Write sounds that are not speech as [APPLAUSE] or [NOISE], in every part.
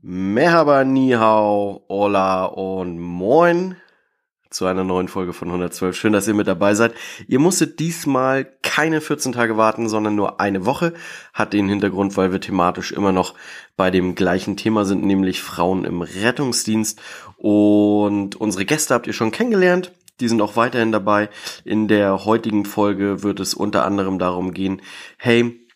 Merhaba, Nihau, Hola und Moin zu einer neuen Folge von 112. Schön, dass ihr mit dabei seid. Ihr musstet diesmal keine 14 Tage warten, sondern nur eine Woche. Hat den Hintergrund, weil wir thematisch immer noch bei dem gleichen Thema sind, nämlich Frauen im Rettungsdienst. Und unsere Gäste habt ihr schon kennengelernt. Die sind auch weiterhin dabei. In der heutigen Folge wird es unter anderem darum gehen, hey,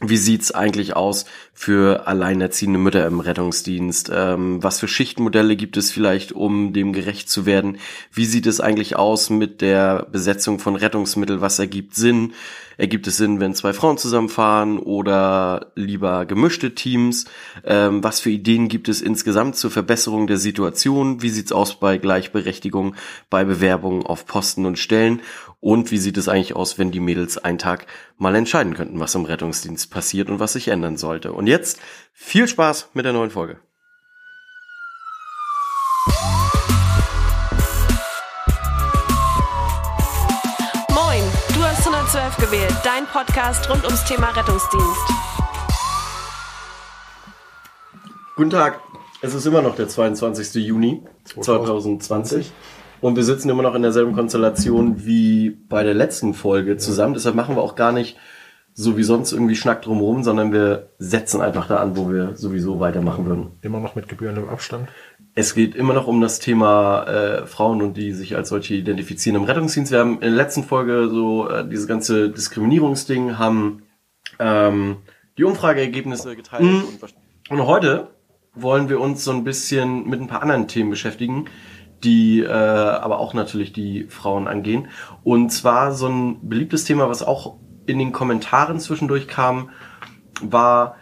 wie sieht's eigentlich aus für alleinerziehende Mütter im Rettungsdienst? Ähm, was für Schichtmodelle gibt es vielleicht, um dem gerecht zu werden? Wie sieht es eigentlich aus mit der Besetzung von Rettungsmitteln? Was ergibt Sinn? Ergibt es Sinn, wenn zwei Frauen zusammenfahren oder lieber gemischte Teams? Ähm, was für Ideen gibt es insgesamt zur Verbesserung der Situation? Wie sieht's aus bei Gleichberechtigung, bei Bewerbungen auf Posten und Stellen? Und wie sieht es eigentlich aus, wenn die Mädels einen Tag mal entscheiden könnten, was im Rettungsdienst passiert und was sich ändern sollte? Und jetzt viel Spaß mit der neuen Folge. Moin, du hast 112 gewählt, dein Podcast rund ums Thema Rettungsdienst. Guten Tag, es ist immer noch der 22. Juni 2020. Und wir sitzen immer noch in derselben Konstellation wie bei der letzten Folge zusammen. Deshalb machen wir auch gar nicht so wie sonst irgendwie Schnack drumherum, sondern wir setzen einfach da an, wo wir sowieso weitermachen würden. Immer noch mit gebührendem Abstand. Es geht immer noch um das Thema äh, Frauen und die sich als solche identifizieren im Rettungsdienst. Wir haben in der letzten Folge so äh, dieses ganze Diskriminierungsding, haben ähm, die Umfrageergebnisse geteilt. Mhm. Und, und heute wollen wir uns so ein bisschen mit ein paar anderen Themen beschäftigen, die äh, aber auch natürlich die Frauen angehen. Und zwar so ein beliebtes Thema, was auch in den Kommentaren zwischendurch kam, war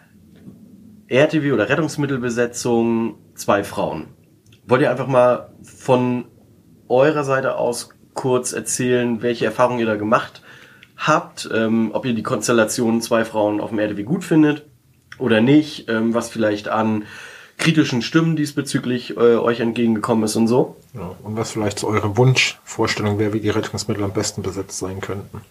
RTW oder Rettungsmittelbesetzung zwei Frauen. Wollt ihr einfach mal von eurer Seite aus kurz erzählen, welche Erfahrungen ihr da gemacht habt, ähm, ob ihr die Konstellation zwei Frauen auf dem RTW gut findet oder nicht, ähm, was vielleicht an kritischen Stimmen diesbezüglich äh, euch entgegengekommen ist und so. Ja, und was vielleicht so eure Wunschvorstellung wäre, wie die Rettungsmittel am besten besetzt sein könnten.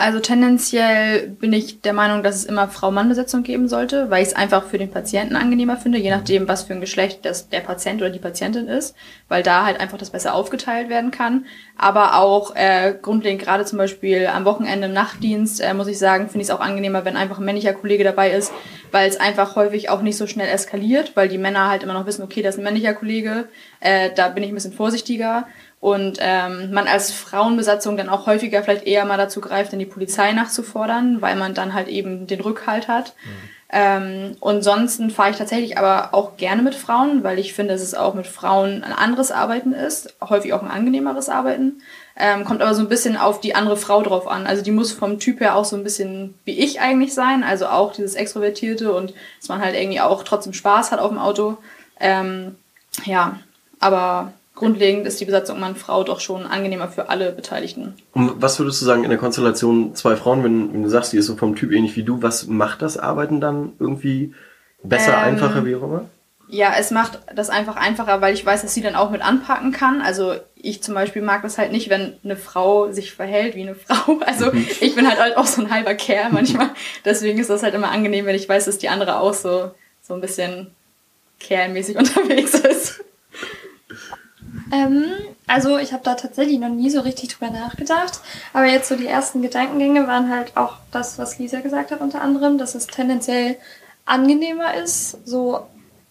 Also tendenziell bin ich der Meinung, dass es immer Frau-Mann-Besetzung geben sollte, weil ich es einfach für den Patienten angenehmer finde, je nachdem, was für ein Geschlecht das der Patient oder die Patientin ist, weil da halt einfach das besser aufgeteilt werden kann. Aber auch äh, grundlegend gerade zum Beispiel am Wochenende im Nachtdienst, äh, muss ich sagen, finde ich es auch angenehmer, wenn einfach ein männlicher Kollege dabei ist, weil es einfach häufig auch nicht so schnell eskaliert, weil die Männer halt immer noch wissen, okay, das ist ein männlicher Kollege, äh, da bin ich ein bisschen vorsichtiger und ähm, man als Frauenbesatzung dann auch häufiger vielleicht eher mal dazu greift, in die Polizei nachzufordern, weil man dann halt eben den Rückhalt hat. Mhm. Ähm, und ansonsten fahre ich tatsächlich aber auch gerne mit Frauen, weil ich finde, dass es auch mit Frauen ein anderes Arbeiten ist, häufig auch ein angenehmeres Arbeiten. Ähm, kommt aber so ein bisschen auf die andere Frau drauf an. Also die muss vom Typ her auch so ein bisschen wie ich eigentlich sein, also auch dieses Extrovertierte und dass man halt irgendwie auch trotzdem Spaß hat auf dem Auto. Ähm, ja, aber grundlegend ist die Besatzung Mann-Frau doch schon angenehmer für alle Beteiligten. Und was würdest du sagen in der Konstellation zwei Frauen, wenn, wenn du sagst, die ist so vom Typ ähnlich wie du, was macht das Arbeiten dann irgendwie besser, ähm, einfacher, wie auch immer? Ja, es macht das einfach einfacher, weil ich weiß, dass sie dann auch mit anpacken kann. Also ich zum Beispiel mag das halt nicht, wenn eine Frau sich verhält wie eine [LAUGHS] Frau. Also mhm. ich bin halt auch so ein halber Kerl manchmal. Deswegen ist das halt immer angenehm, wenn ich weiß, dass die andere auch so, so ein bisschen kerlmäßig [LAUGHS] unterwegs ist. Ähm, also ich habe da tatsächlich noch nie so richtig drüber nachgedacht. Aber jetzt so die ersten Gedankengänge waren halt auch das, was Lisa gesagt hat unter anderem, dass es tendenziell angenehmer ist. So,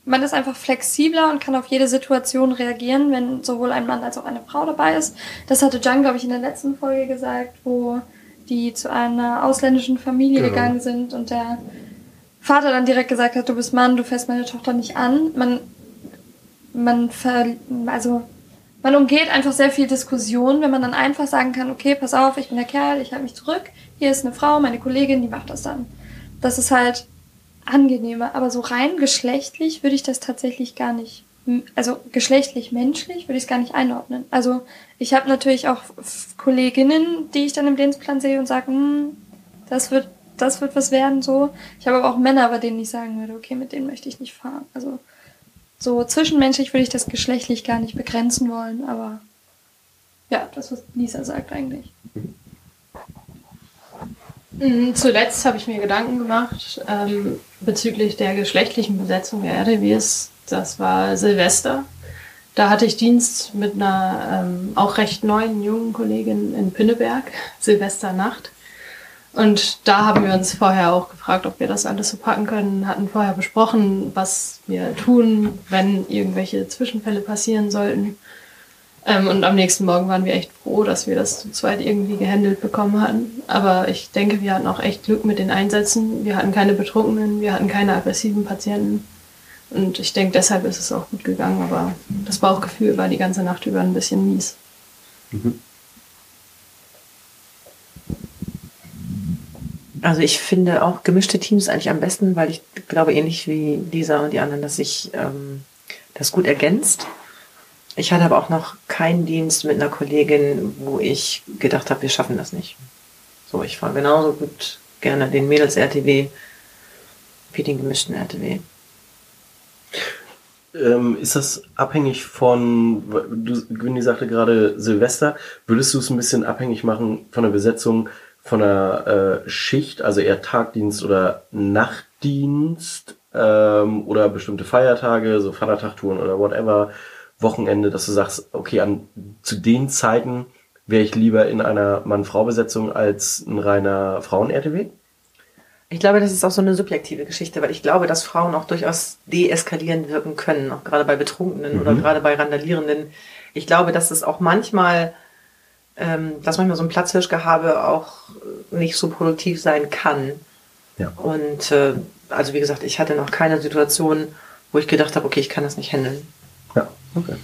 man ist einfach flexibler und kann auf jede Situation reagieren, wenn sowohl ein Mann als auch eine Frau dabei ist. Das hatte Jan, glaube ich, in der letzten Folge gesagt, wo die zu einer ausländischen Familie genau. gegangen sind und der Vater dann direkt gesagt hat, du bist Mann, du fährst meine Tochter nicht an. Man, man ver, also man umgeht einfach sehr viel Diskussion, wenn man dann einfach sagen kann, okay, pass auf, ich bin der Kerl, ich halte mich zurück, hier ist eine Frau, meine Kollegin, die macht das dann. Das ist halt angenehmer, aber so rein geschlechtlich würde ich das tatsächlich gar nicht, also geschlechtlich menschlich würde ich es gar nicht einordnen. Also ich habe natürlich auch Kolleginnen, die ich dann im Dienstplan sehe und sage, hm, das wird, das wird was werden so. Ich habe aber auch Männer, bei denen ich sagen würde, okay, mit denen möchte ich nicht fahren. Also so zwischenmenschlich würde ich das geschlechtlich gar nicht begrenzen wollen, aber ja, das, was Lisa sagt eigentlich. Mm, Zuletzt habe ich mir Gedanken gemacht ähm, bezüglich der geschlechtlichen Besetzung der RTWs. Das war Silvester. Da hatte ich Dienst mit einer ähm, auch recht neuen jungen Kollegin in Pinneberg, Silvesternacht. Und da haben wir uns vorher auch gefragt, ob wir das alles so packen können, hatten vorher besprochen, was wir tun, wenn irgendwelche Zwischenfälle passieren sollten. Ähm, und am nächsten Morgen waren wir echt froh, dass wir das zu zweit irgendwie gehandelt bekommen hatten. Aber ich denke, wir hatten auch echt Glück mit den Einsätzen. Wir hatten keine Betrunkenen, wir hatten keine aggressiven Patienten. Und ich denke, deshalb ist es auch gut gegangen. Aber das Bauchgefühl war die ganze Nacht über ein bisschen mies. Also ich finde auch gemischte Teams eigentlich am besten, weil ich glaube ähnlich wie Lisa und die anderen, dass sich ähm, das gut ergänzt. Ich hatte aber auch noch keinen Dienst mit einer Kollegin, wo ich gedacht habe, wir schaffen das nicht. So, ich fahre genauso gut gerne den Mädels-RTW wie den gemischten RTW. Ähm, ist das abhängig von, du, Günni sagte gerade Silvester, würdest du es ein bisschen abhängig machen von der Besetzung von der äh, Schicht, also eher Tagdienst oder Nachtdienst ähm, oder bestimmte Feiertage, so Vatertagtouren oder whatever, Wochenende, dass du sagst, okay, an, zu den Zeiten wäre ich lieber in einer Mann-Frau-Besetzung als ein reiner Frauen-RTW? Ich glaube, das ist auch so eine subjektive Geschichte, weil ich glaube, dass Frauen auch durchaus deeskalierend wirken können, auch gerade bei Betrunkenen oder gerade bei Randalierenden. Ich glaube, dass es auch manchmal, ähm, dass manchmal so ein Platzhirschgehabe auch nicht so produktiv sein kann. Ja. Und äh, also wie gesagt, ich hatte noch keine Situation, wo ich gedacht habe, okay, ich kann das nicht handeln. Ja, okay.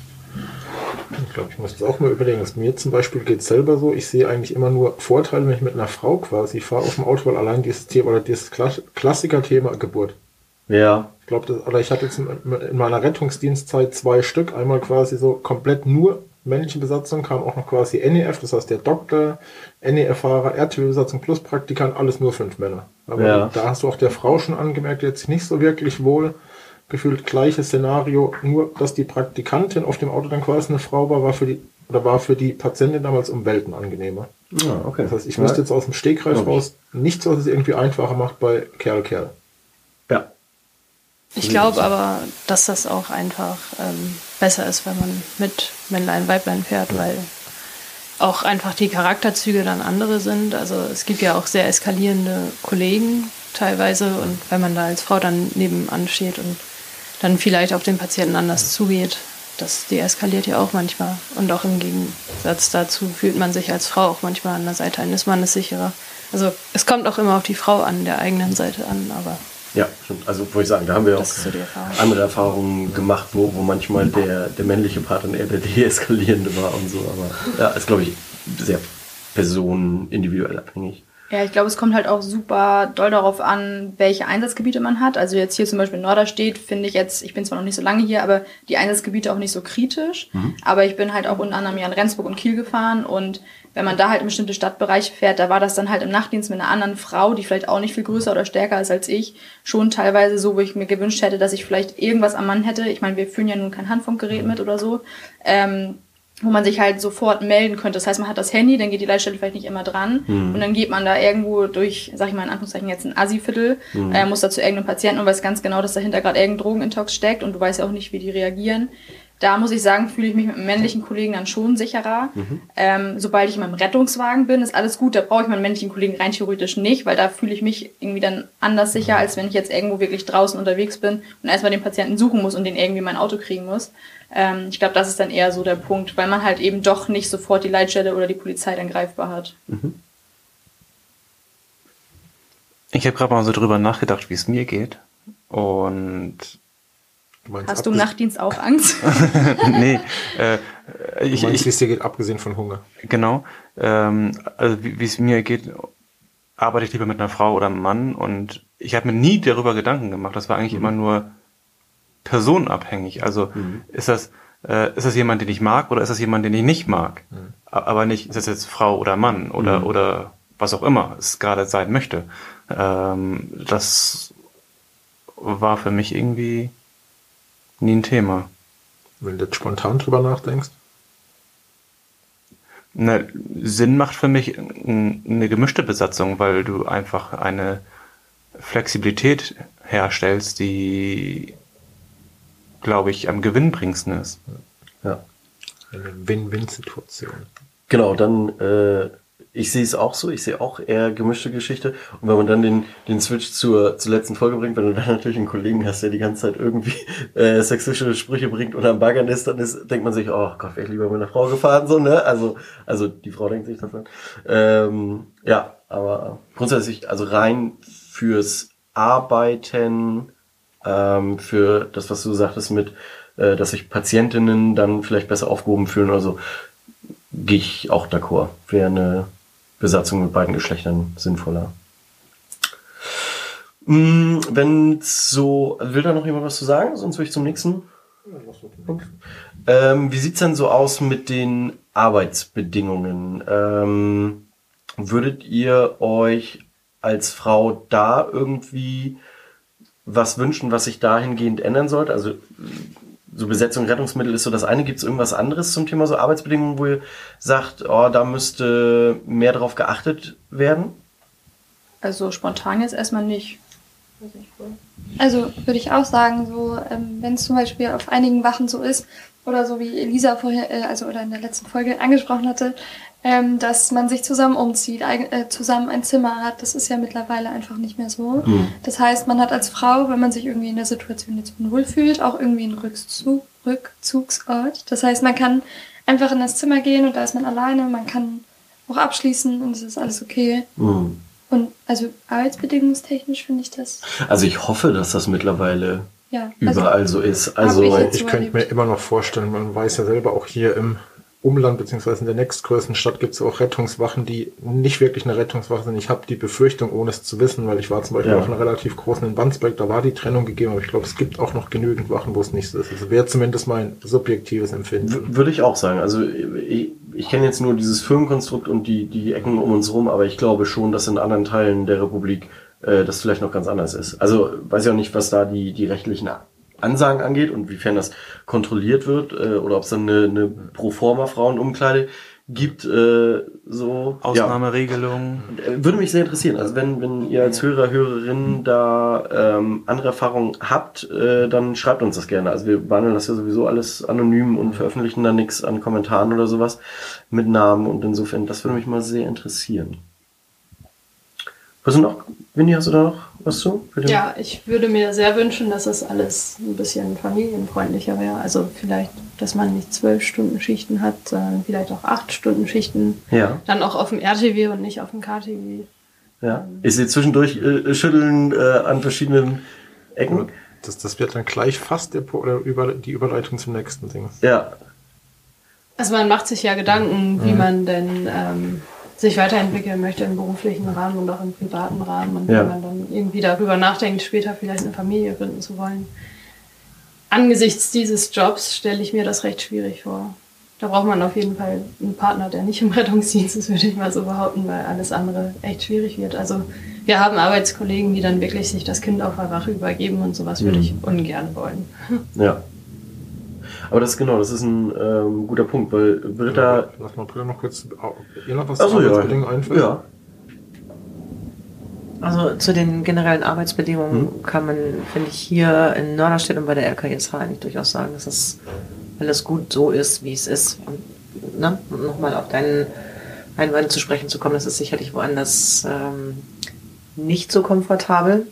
Ich glaube, ich muss das auch mal überlegen. Das mir zum Beispiel geht selber so. Ich sehe eigentlich immer nur Vorteile, wenn ich mit einer Frau quasi fahre auf dem Auto, weil allein dieses Thema oder dieses Kla- Klassiker-Thema Geburt. Ja, Ich glaube, das- oder ich hatte jetzt in in meiner Rettungsdienstzeit zwei Stück. Einmal quasi so komplett nur männliche Besatzung, kam auch noch quasi NEF, das heißt der Doktor, NEF-Fahrer, RTW-Besatzung plus Praktikant, alles nur fünf Männer. Aber Ja. da hast du auch der Frau schon angemerkt, jetzt nicht so wirklich wohl gefühlt gleiches Szenario, nur dass die Praktikantin auf dem Auto dann quasi eine Frau war, war für die oder war für die Patientin damals um Welten angenehmer. ja okay. Das heißt, ich ja. wüsste jetzt aus dem Stegreif raus nichts, was es irgendwie einfacher macht bei Kerl Kerl. Ja, Ich glaube aber, dass das auch einfach ähm, besser ist, wenn man mit Männlein, Weiblein fährt, weil auch einfach die Charakterzüge dann andere sind. Also es gibt ja auch sehr eskalierende Kollegen teilweise und wenn man da als Frau dann nebenan steht und dann vielleicht auf den Patienten anders zugeht, das deeskaliert ja auch manchmal. Und auch im Gegensatz dazu fühlt man sich als Frau auch manchmal an der Seite eines Mannes sicherer. Also es kommt auch immer auf die Frau an der eigenen Seite an, aber ja, stimmt. Also wollte ich sagen, da haben wir auch so Erfahrung. andere Erfahrungen gemacht, wo, wo manchmal der, der männliche Part dann eher der deeskalierende [LAUGHS] war und so. Aber ja, ist glaube ich sehr personenindividuell abhängig. Ja, ich glaube, es kommt halt auch super doll darauf an, welche Einsatzgebiete man hat. Also jetzt hier zum Beispiel in Norderstedt finde ich jetzt, ich bin zwar noch nicht so lange hier, aber die Einsatzgebiete auch nicht so kritisch. Aber ich bin halt auch unter anderem ja in Rendsburg und Kiel gefahren und wenn man da halt in bestimmte Stadtbereiche fährt, da war das dann halt im Nachtdienst mit einer anderen Frau, die vielleicht auch nicht viel größer oder stärker ist als ich, schon teilweise so, wo ich mir gewünscht hätte, dass ich vielleicht irgendwas am Mann hätte. Ich meine, wir führen ja nun kein Handfunkgerät mit oder so. Ähm, wo man sich halt sofort melden könnte. Das heißt, man hat das Handy, dann geht die Leitstelle vielleicht nicht immer dran und dann geht man da irgendwo durch, sag ich mal in Anführungszeichen jetzt ein Assi-Viertel, äh, muss da zu irgendeinem Patienten und weiß ganz genau, dass dahinter gerade irgendein Drogenintox steckt und du weißt ja auch nicht, wie die reagieren. Da muss ich sagen, fühle ich mich mit einem männlichen Kollegen dann schon sicherer. Ähm, sobald ich in meinem Rettungswagen bin, ist alles gut. Da brauche ich meinen männlichen Kollegen rein theoretisch nicht, weil da fühle ich mich irgendwie dann anders sicher, als wenn ich jetzt irgendwo wirklich draußen unterwegs bin und erstmal den Patienten suchen muss und den irgendwie in mein Auto kriegen muss. Ähm, ich glaube, das ist dann eher so der Punkt, weil man halt eben doch nicht sofort die Leitstelle oder die Polizei dann greifbar hat. Ich habe gerade mal so drüber nachgedacht, wie es mir geht. Und Du meinst, Hast du im Nachtdienst auch Angst? [LAUGHS] nee, äh, du ich, meinst, wie ich, es dir geht, abgesehen von Hunger. genau. Ähm, also wie es mir geht, arbeite ich lieber mit einer Frau oder einem Mann. Und ich habe mir nie darüber Gedanken gemacht. Das war eigentlich immer nur personenabhängig. Also ist das äh, ist das jemand, den ich mag oder ist das jemand, den ich nicht mag? A- Aber nicht, ist das jetzt Frau oder Mann oder oder was auch immer es gerade sein möchte. Ähm, das war für mich irgendwie nie ein Thema. Wenn du jetzt spontan drüber nachdenkst. Ne, Sinn macht für mich eine gemischte Besatzung, weil du einfach eine Flexibilität herstellst, die, glaube ich, am gewinnbringendsten ist. Ja. Eine Win-Win-Situation. Genau, dann, äh, ich sehe es auch so, ich sehe auch eher gemischte Geschichte. Und wenn man dann den, den Switch zur, zur letzten Folge bringt, wenn du dann natürlich einen Kollegen hast, der die ganze Zeit irgendwie [LAUGHS] äh, sexistische Sprüche bringt und am Baggern ist, dann ist, denkt man sich, oh Gott, wäre ich lieber mit einer Frau gefahren, so, ne? Also, also die Frau denkt sich das dann. Ähm, ja, aber grundsätzlich, also rein fürs Arbeiten, ähm, für das, was du sagtest mit, äh, dass sich Patientinnen dann vielleicht besser aufgehoben fühlen oder so, gehe ich auch d'accord. Wäre eine Besatzung mit beiden Geschlechtern sinnvoller. Mm, Wenn so, will da noch jemand was zu sagen? Sonst will ich zum nächsten. Ähm, wie sieht's denn so aus mit den Arbeitsbedingungen? Ähm, würdet ihr euch als Frau da irgendwie was wünschen, was sich dahingehend ändern sollte? Also so Besetzung Rettungsmittel ist so das eine. Gibt es irgendwas anderes zum Thema so Arbeitsbedingungen, wo ihr sagt, oh, da müsste mehr drauf geachtet werden? Also spontan jetzt erstmal nicht. Also würde ich auch sagen, so ähm, wenn es zum Beispiel auf einigen Wachen so ist oder so wie Elisa vorher, äh, also oder in der letzten Folge angesprochen hatte, ähm, dass man sich zusammen umzieht, eig- äh, zusammen ein Zimmer hat, das ist ja mittlerweile einfach nicht mehr so. Das heißt, man hat als Frau, wenn man sich irgendwie in der Situation jetzt unwohl fühlt, auch irgendwie einen Rückzug, Rückzugsort. Das heißt, man kann einfach in das Zimmer gehen und da ist man alleine, man kann auch abschließen und es ist alles okay. Hm. Und also arbeitsbedingungstechnisch finde ich das, Also ich hoffe, dass das mittlerweile ja. überall so ist. Also ich Ich könnte mir immer noch vorstellen, man weiß ja selber auch hier im Umland beziehungsweise in der nächstgrößten Stadt gibt es auch Rettungswachen, die nicht wirklich eine Rettungswache sind. Ich habe die Befürchtung, ohne es zu wissen, weil ich war zum Beispiel Ja. auf einer relativ großen in Wandsbek, da war die Trennung gegeben, aber ich glaube, es gibt auch noch genügend Wachen, wo es nicht so ist. Also wäre zumindest mein subjektives W- Empfinden. Würde ich auch sagen. Also ich, ich kenne jetzt nur dieses Firmenkonstrukt und die, die Ecken um uns rum, aber ich glaube schon, dass in anderen Teilen der Republik äh, das vielleicht noch ganz anders ist. Also weiß ich auch nicht, was da die, die rechtlichen Ansagen angeht und wiefern das kontrolliert wird äh, oder ob es dann eine, eine Proforma Frauenumkleide gibt. Äh, so Ja. Ausnahmeregelungen. Äh, Würde mich sehr interessieren. Also wenn, wenn ihr als Hörer, Hörerin da ähm, andere Erfahrungen habt, äh, dann schreibt uns das gerne. Also wir behandeln das ja sowieso alles anonym und veröffentlichen da nichts an Kommentaren oder sowas mit Namen und insofern, das würde mich mal sehr interessieren. Was sind noch, Winnie, hast du da noch was zu? Ja, ich würde mir sehr wünschen, dass das alles ein bisschen familienfreundlicher wäre. Also vielleicht, dass man nicht zwölf Stunden Schichten hat, sondern vielleicht auch acht Stunden Schichten. Ja, Dann auch auf dem RTW und nicht auf dem KTW. ja. Ich sehe zwischendurch äh, Schütteln äh, an verschiedenen Ecken. Das, das wird dann gleich fast der, oder über, die Überleitung zum nächsten Ding. Ja, Also man macht sich ja Gedanken, wie man denn ähm, sich weiterentwickeln möchte im beruflichen Rahmen und auch im privaten Rahmen und Ja. wenn man dann irgendwie darüber nachdenkt, später vielleicht eine Familie gründen zu wollen. Angesichts dieses Jobs stelle ich mir das recht schwierig vor. Da braucht man auf jeden Fall einen Partner, der nicht im [LAUGHS] Rettungsdienst ist, würde ich mal so behaupten, weil alles andere echt schwierig wird. Also wir haben Arbeitskollegen, die dann wirklich sich das Kind auf der Wache übergeben und sowas würde ich ungern wollen. ja. Aber das ist genau, das ist ein ähm, guter Punkt, weil Britta Lass mal Britta noch kurz. Ihr noch was Achso, zu ja. Arbeitsbedingungen einfällt? Ja. Also zu den generellen Arbeitsbedingungen kann man, finde ich, hier in Norderstedt und bei der RKISH eigentlich durchaus sagen, dass es alles gut so ist, wie es ist. Und, ne? und nochmal auf deinen Einwand zu sprechen zu kommen, das ist sicherlich woanders ähm, nicht so komfortabel.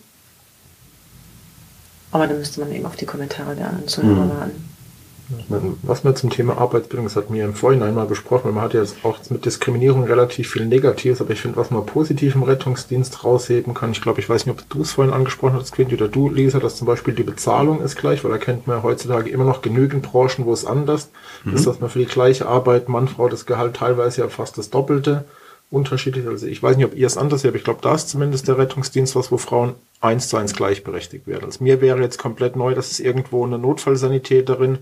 Aber dann müsste man eben auf die Kommentare der anderen Zuhörer Mhm. warten. Was wir zum Thema Arbeitsbildung, das hatten wir im Vorhinein mal besprochen, weil man hat ja jetzt auch mit Diskriminierung relativ viel Negatives, aber ich finde, was man positiv im Rettungsdienst rausheben kann, ich glaube, ich weiß nicht, ob du es vorhin angesprochen hast, Quinty, oder du, Lisa, dass zum Beispiel die Bezahlung ist gleich, weil da kennt man ja heutzutage immer noch genügend Branchen, wo es anders ist, dass man für die gleiche Arbeit, Mann, Frau, das Gehalt teilweise ja fast das Doppelte unterschiedlich. Also ich weiß nicht, ob ihr es anders seht, aber ich glaube, da ist zumindest der Rettungsdienst was, wo Frauen eins zu eins gleichberechtigt werden. Also mir wäre jetzt komplett neu, dass es irgendwo eine Notfallsanitäterin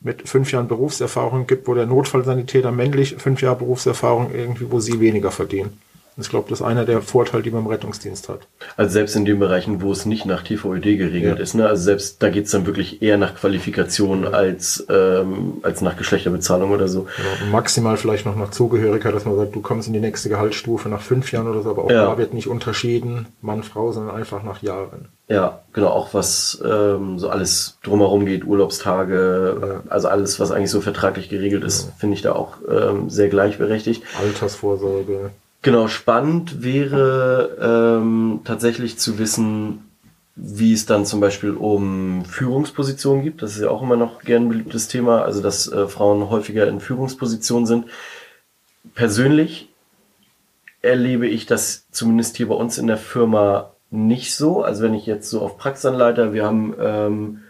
mit fünf Jahren Berufserfahrung gibt, wo der Notfallsanitäter männlich fünf Jahre Berufserfahrung irgendwie, wo sie weniger verdienen. Ich glaube, das ist einer der Vorteile, die man im Rettungsdienst hat. Also selbst in den Bereichen, wo es nicht nach TVÖD geregelt Ja. ist, ne? Also selbst da geht's dann wirklich eher nach Qualifikation als, ähm, als nach Geschlechterbezahlung oder so. Genau. Maximal vielleicht noch nach Zugehörigkeit, dass man sagt, du kommst in die nächste Gehaltsstufe nach fünf Jahren oder so, aber auch Ja. da wird nicht unterschieden, Mann, Frau, sondern einfach nach Jahren. Ja, genau, auch was ähm, so alles drumherum geht, Urlaubstage, äh, also alles, was eigentlich so vertraglich geregelt ist, finde ich da auch ähm, sehr gleichberechtigt. Altersvorsorge. Genau, spannend wäre ähm, tatsächlich zu wissen, wie es dann zum Beispiel um Führungspositionen gibt. Das ist ja auch immer noch gern ein beliebtes Thema, also dass äh, Frauen häufiger in Führungspositionen sind. Persönlich erlebe ich das zumindest hier bei uns in der Firma nicht so. Also wenn ich jetzt so auf Praxisanleiter, wir haben, ähm,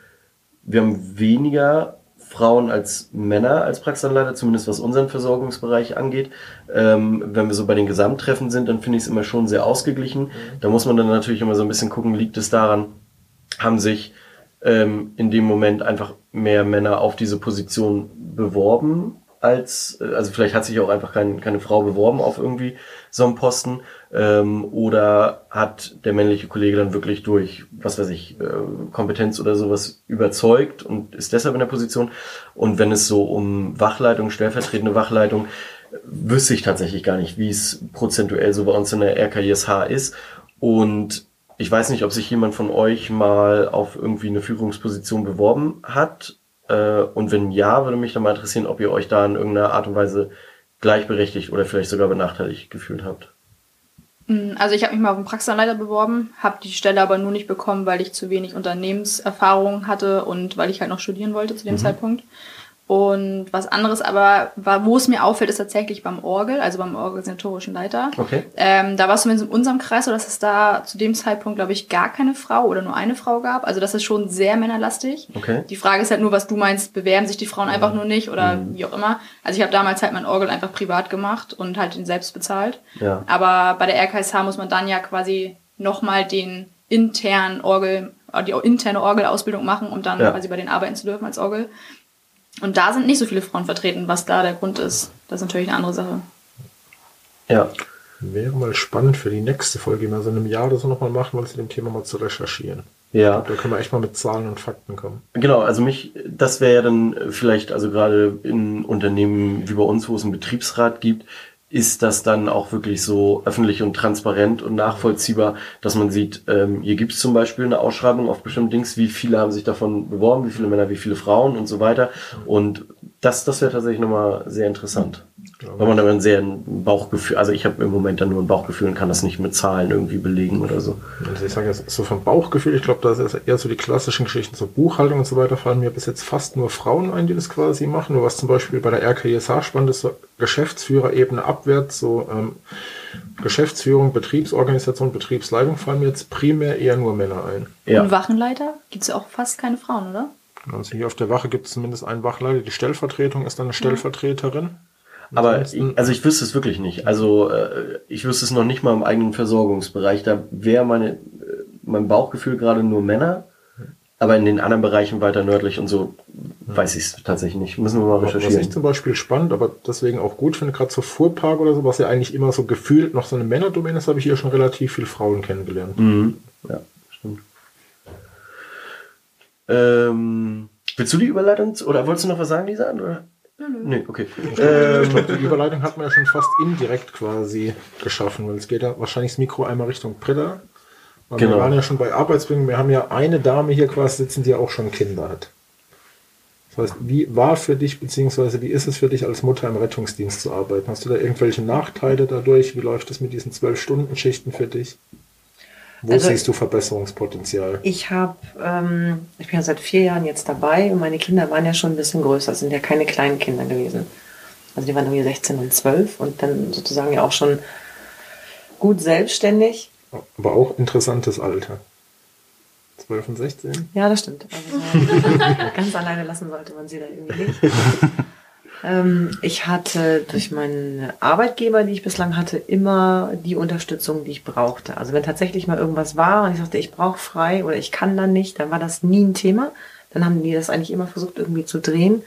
wir haben weniger Frauen als Männer als Praxisanleiter, zumindest was unseren Versorgungsbereich angeht. Ähm, wenn wir so bei den Gesamttreffen sind, dann finde ich es immer schon sehr ausgeglichen. Da muss man dann natürlich immer so ein bisschen gucken, liegt es daran, haben sich ähm, in dem Moment einfach mehr Männer auf diese Position beworben als, äh, also vielleicht hat sich auch einfach kein, keine Frau beworben auf irgendwie so einen Posten ähm, oder hat der männliche Kollege dann wirklich durch, was weiß ich, äh, Kompetenz oder sowas überzeugt und ist deshalb in der Position. Und wenn es so um Wachleitung, stellvertretende Wachleitung, wüsste ich tatsächlich gar nicht, wie es prozentuell so bei uns in der RKISH ist. Und ich weiß nicht, ob sich jemand von euch mal auf irgendwie eine Führungsposition beworben hat. Äh, und wenn ja, würde mich dann mal interessieren, ob ihr euch da in irgendeiner Art und Weise gleichberechtigt oder vielleicht sogar benachteiligt gefühlt habt. Mm, Also ich habe mich mal auf einen Praxisanleiter beworben, habe die Stelle aber nur nicht bekommen, weil ich zu wenig Unternehmenserfahrung hatte und weil ich halt noch studieren wollte zu dem Zeitpunkt. Und was anderes aber, war, wo es mir auffällt, ist tatsächlich beim Orgel, also beim organisatorischen Leiter. Okay. Ähm, da war es zumindest in unserem Kreis so, dass es da zu dem Zeitpunkt, glaube ich, gar keine Frau oder nur eine Frau gab. Also das ist schon sehr männerlastig. Okay. Die Frage ist halt nur, was du meinst, bewerben sich die Frauen einfach nur nicht oder wie auch immer. Also ich habe damals halt mein Orgel einfach privat gemacht und halt den selbst bezahlt. Ja. Aber bei der RKSH muss man dann ja quasi nochmal den internen Orgel, äh, die interne Orgelausbildung machen, um dann Ja. quasi bei den arbeiten zu dürfen als Orgel. Und da sind nicht so viele Frauen vertreten, was da der Grund ist. Das ist natürlich eine andere Sache. Ja. Wäre mal spannend für die nächste Folge, die wir so in einem Jahr oder so nochmal machen, mal zu dem Thema mal zu recherchieren. Ja. Da können wir echt mal mit Zahlen und Fakten kommen. Genau, also mich, das wäre ja dann vielleicht, also gerade in Unternehmen wie bei uns, wo es einen Betriebsrat gibt, ist das dann auch wirklich so öffentlich und transparent und nachvollziehbar, dass man sieht, ähm, hier gibt es zum Beispiel eine Ausschreibung auf bestimmte Dings, wie viele haben sich davon beworben, wie viele Männer, wie viele Frauen und so weiter. Und das, das wäre tatsächlich nochmal sehr interessant. Weil man dann ein sehr ein Bauchgefühl, also ich habe im Moment dann nur ein Bauchgefühl und kann das nicht mit Zahlen irgendwie belegen oder so. Also ich sage jetzt so vom Bauchgefühl, ich glaube, da ist eher so die klassischen Geschichten zur Buchhaltung und so weiter, fallen mir bis jetzt fast nur Frauen ein, die das quasi machen. Nur was zum Beispiel bei der RKISH spannend ist, so Geschäftsführerebene abwärts, so ähm, Geschäftsführung, Betriebsorganisation, Betriebsleitung fallen mir jetzt primär eher nur Männer ein. Ja. Und Wachenleiter gibt es ja auch fast keine Frauen, oder? Also hier auf der Wache gibt es zumindest einen Wachleiter, die Stellvertretung ist dann eine Stellvertreterin. Aber also ich wüsste es wirklich nicht. Also äh, ich wüsste es noch nicht mal im eigenen Versorgungsbereich. Da wäre meine äh, mein Bauchgefühl gerade nur Männer. Aber in den anderen Bereichen weiter nördlich und so weiß ich es tatsächlich nicht. Müssen wir mal Was ich recherchieren. zum Beispiel spannend, aber deswegen auch gut finde, gerade so Fuhrpark oder so, was ja eigentlich immer so gefühlt noch so eine Männerdomäne ist, habe ich hier schon relativ viel Frauen kennengelernt. Mhm. Ja, stimmt. Ähm, willst du die Überleitung oder wolltest du noch was sagen, Lisa? Oder? Nee, okay. Ich Ähm, glaube, die Überleitung hat man ja schon fast indirekt quasi geschaffen, weil es geht ja wahrscheinlich das Mikro einmal Richtung. Weil Genau. Wir waren ja schon bei Arbeitsbedingungen. Wir haben ja eine Dame hier quasi sitzen, die auch schon Kinder hat. Das heißt, wie war für dich, beziehungsweise wie ist es für dich als Mutter im Rettungsdienst zu arbeiten? Hast du da irgendwelche Nachteile dadurch? Wie läuft es mit diesen zwölf Stunden Schichten für dich? Wo Also- siehst du Verbesserungspotenzial? Ich habe, ähm, ich bin ja seit vier Jahren jetzt dabei und meine Kinder waren ja schon ein bisschen größer, sind ja keine kleinen Kinder gewesen. Also die waren irgendwie 16 und 12 und dann sozusagen ja auch schon gut selbstständig. Aber auch interessantes Alter. 12 und 16? Ja, das stimmt. Also, [LAUGHS] [LAUGHS] ganz alleine lassen sollte man sie da irgendwie nicht. Ähm, ich hatte durch meinen Arbeitgeber, die ich bislang hatte, immer die Unterstützung, die ich brauchte. Also wenn tatsächlich mal irgendwas war und ich sagte, ich brauche frei oder ich kann dann nicht, dann war das nie ein Thema. Dann haben die das eigentlich immer versucht irgendwie zu drehen.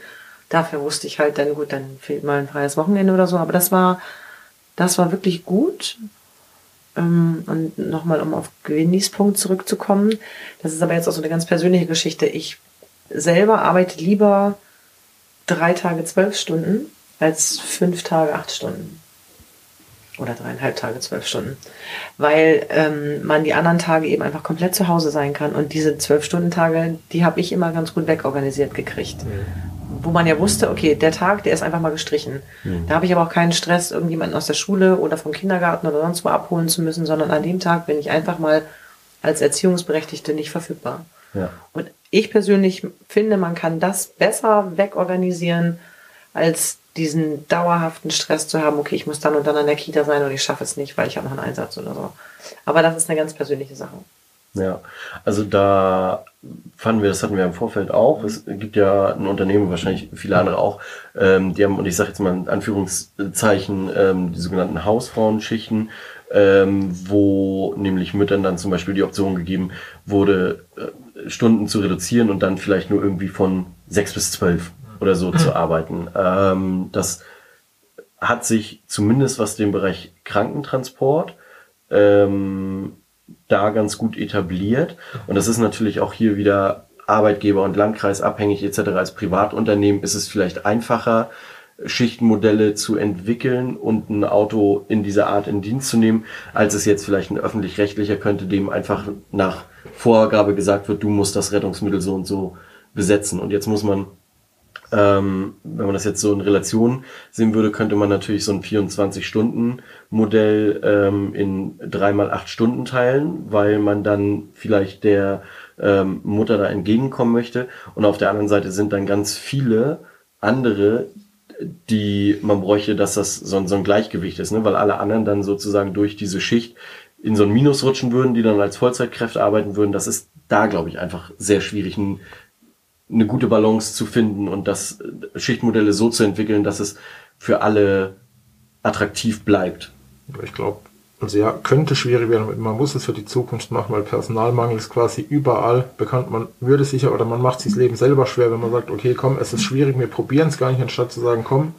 Dafür wusste ich halt dann, gut, dann fehlt mal ein freies Wochenende oder so. Aber das war, das war wirklich gut. Ähm, und nochmal, um auf Gewinnis Punkt zurückzukommen. Das ist aber jetzt auch so eine ganz persönliche Geschichte. Ich selber arbeite lieber drei Tage zwölf Stunden als fünf Tage acht Stunden. Oder dreieinhalb Tage zwölf Stunden. Weil ähm, man die anderen Tage eben einfach komplett zu Hause sein kann. Und diese zwölf Stunden Tage, die habe ich immer ganz gut wegorganisiert gekriegt. Wo man ja wusste, okay, der Tag, der ist einfach mal gestrichen. Da habe ich aber auch keinen Stress, irgendjemanden aus der Schule oder vom Kindergarten oder sonst wo abholen zu müssen, sondern an dem Tag bin ich einfach mal als Erziehungsberechtigte nicht verfügbar. Ja. Und ich persönlich finde, man kann das besser wegorganisieren, als diesen dauerhaften Stress zu haben, okay, ich muss dann und dann an der Kita sein und ich schaffe es nicht, weil ich habe noch einen Einsatz oder so. Aber das ist eine ganz persönliche Sache. Ja, also da fanden wir, das hatten wir im Vorfeld auch. Es gibt ja ein Unternehmen, wahrscheinlich viele andere auch, ähm, die haben, und ich sage jetzt mal in Anführungszeichen, ähm, die sogenannten Hausfrauenschichten, ähm, wo nämlich Müttern dann zum Beispiel die Option gegeben wurde, äh, Stunden zu reduzieren und dann vielleicht nur irgendwie von sechs bis zwölf oder so zu arbeiten. Ähm, das hat sich zumindest was den Bereich Krankentransport ähm, da ganz gut etabliert. Und das ist natürlich auch hier wieder Arbeitgeber und Landkreis abhängig etc. Als Privatunternehmen ist es vielleicht einfacher, Schichtenmodelle zu entwickeln und ein Auto in dieser Art in Dienst zu nehmen, als es jetzt vielleicht ein öffentlich-rechtlicher könnte, dem einfach nach Vorgabe gesagt wird, du musst das Rettungsmittel so und so besetzen. Und jetzt muss man ähm, wenn man das jetzt so in Relation sehen würde, könnte man natürlich so ein 24-Stunden-Modell ähm, in dreimal acht Stunden teilen, weil man dann vielleicht der ähm, Mutter da entgegenkommen möchte. Und auf der anderen Seite sind dann ganz viele andere, die man bräuchte, dass das so, ein- so ein Gleichgewicht ist, ne? weil alle anderen dann sozusagen durch diese Schicht in so ein Minus rutschen würden, die dann als Vollzeitkräfte arbeiten würden. Das ist da, glaube ich, einfach sehr schwierig, ein eine gute Balance zu finden und das äh, Schichtmodelle so zu entwickeln, dass es für alle attraktiv bleibt. Ich glaube, also ja, könnte schwierig werden. Man muss es für die Zukunft machen, weil Personalmangel ist quasi überall bekannt. Man würde sicher oder man macht sich das Leben selber schwer, wenn man sagt, okay, komm, es ist schwierig, wir probieren es gar nicht, anstatt zu sagen, komm,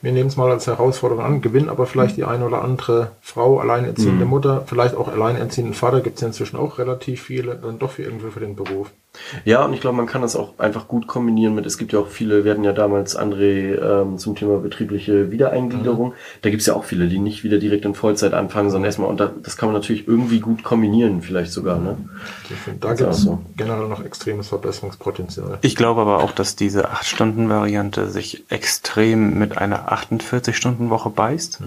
wir nehmen es mal als Herausforderung an, gewinnen aber vielleicht die eine oder andere Frau, alleinerziehende Mutter, vielleicht auch alleinerziehenden Vater, gibt es ja inzwischen auch relativ viele, dann doch für irgendwie für den Beruf. Ja, und ich glaube, man kann das auch einfach gut kombinieren mit, es gibt ja auch viele, wir hatten ja damals André ähm, zum Thema betriebliche Wiedereingliederung, da gibt's ja auch viele, die nicht wieder direkt in Vollzeit anfangen, sondern erstmal, und da, das kann man natürlich irgendwie gut kombinieren, vielleicht sogar, ne? Ich finde, da Ist gibt es auch so. generell noch extremes Verbesserungspotenzial. Ich glaube aber auch, dass diese 8-Stunden-Variante sich extrem mit einer 48-Stunden-Woche beißt.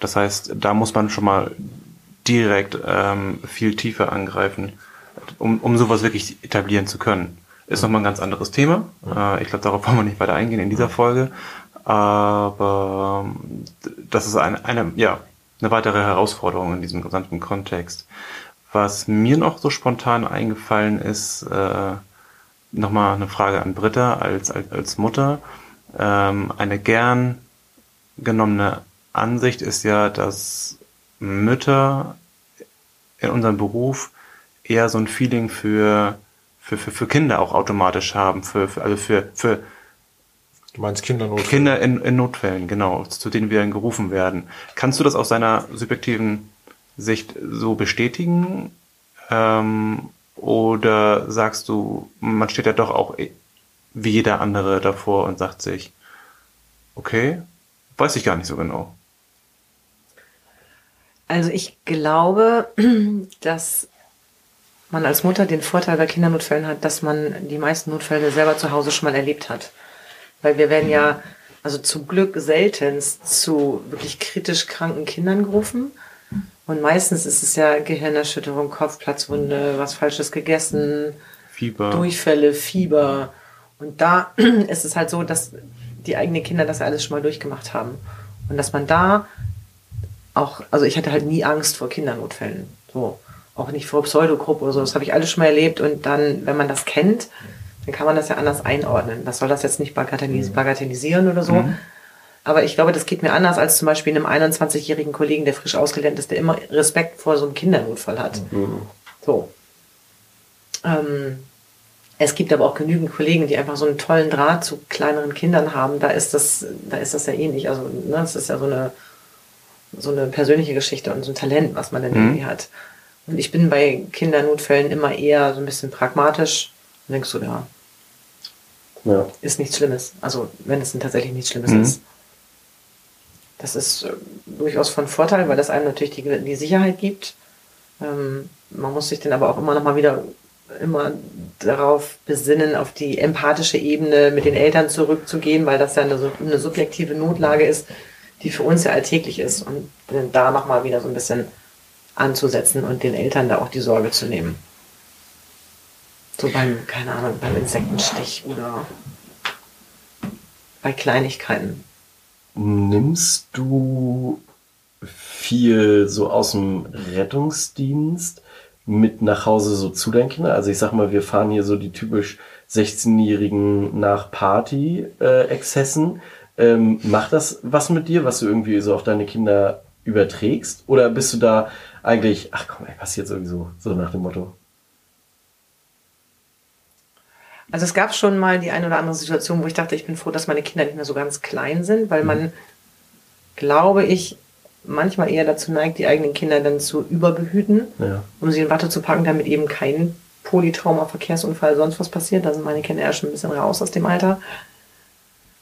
Das heißt, da muss man schon mal direkt ähm, viel tiefer angreifen, um, um sowas wirklich etablieren zu können. Ist nochmal ein ganz anderes Thema. Äh, ich glaube, darauf wollen wir nicht weiter eingehen in dieser Folge. Aber ähm, das ist eine, eine, ja, eine weitere Herausforderung in diesem gesamten Kontext. Was mir noch so spontan eingefallen ist, äh, nochmal eine Frage an Britta als, als, als Mutter. Ähm, eine gern genommene Ansicht ist ja, dass Mütter in unserem Beruf eher so ein Feeling für, für, für, für Kinder auch automatisch haben, für, für, also für, für Du meinst Kindernot? Kinder in, in Notfällen, genau, zu denen wir dann gerufen werden. Kannst du das aus deiner subjektiven Sicht so bestätigen? Ähm, oder sagst du, man steht ja doch auch eh- wie jeder andere davor und sagt sich, okay, weiß ich gar nicht so genau. Also ich glaube, [CLEARS THROAT] dass man als Mutter den Vorteil bei Kindernotfällen hat, dass man die meisten Notfälle selber zu Hause schon mal erlebt hat. Weil wir werden ja, also zum Glück seltenst zu wirklich kritisch kranken Kindern gerufen. Und meistens ist es ja Gehirnerschütterung, Kopfplatzwunde, was Falsches gegessen, Fieber. Durchfälle, Fieber. Und da [CLEARS THROAT] ist es halt so, dass die eigenen Kinder das alles schon mal durchgemacht haben. Und dass man da auch, also ich hatte halt nie Angst vor Kindernotfällen. So. Auch nicht vor Pseudogruppe oder so. Das habe ich alles schon mal erlebt. Und dann, wenn man das kennt, dann kann man das ja anders einordnen. Das soll das jetzt nicht bagatellis bagatellisieren oder so. Aber ich glaube, das geht mir anders als zum Beispiel einem 21-jährigen Kollegen, der frisch ausgelernt ist, der immer Respekt vor so einem Kindernotfall hat. So. Ähm, es gibt aber auch genügend Kollegen, die einfach so einen tollen Draht zu kleineren Kindern haben. Da ist das, da ist das ja ähnlich. Also, ne, das ist ja so eine so eine persönliche Geschichte und so ein Talent, was man dann Mhm. irgendwie hat. Und ich bin bei Kindernotfällen immer eher so ein bisschen pragmatisch und denkst so, ja, Ja. ist nichts Schlimmes. Also wenn es denn tatsächlich nichts Schlimmes Mhm. ist. Das ist äh, durchaus von Vorteil, weil das einem natürlich die, die Sicherheit gibt. Ähm, man muss sich dann aber auch immer noch mal wieder immer darauf besinnen, auf die empathische Ebene mit den Eltern zurückzugehen, weil das ja eine, eine subjektive Notlage ist, die für uns ja alltäglich ist und dann da noch mal wieder so ein bisschen anzusetzen und den Eltern da auch die Sorge zu nehmen. So beim, keine Ahnung, beim Insektenstich oder bei Kleinigkeiten. Nimmst du viel so aus dem Rettungsdienst mit nach Hause so zu deinen Kindern? Also ich sag mal, wir fahren hier so die typisch 16-Jährigen nach Party-Exzessen. Ähm, macht das was mit dir, was du irgendwie so auf deine Kinder überträgst? Oder bist du da eigentlich, ach komm, ey, passiert sowieso, so nach dem Motto? Also es gab schon mal die eine oder andere Situation, wo ich dachte, ich bin froh, dass meine Kinder nicht mehr so ganz klein sind, weil man, glaube ich, manchmal eher dazu neigt, die eigenen Kinder dann zu überbehüten, Ja. um sie in Watte zu packen, damit eben kein Polytrauma, Verkehrsunfall, sonst was passiert. Da sind meine Kinder ja schon ein bisschen raus aus dem Alter.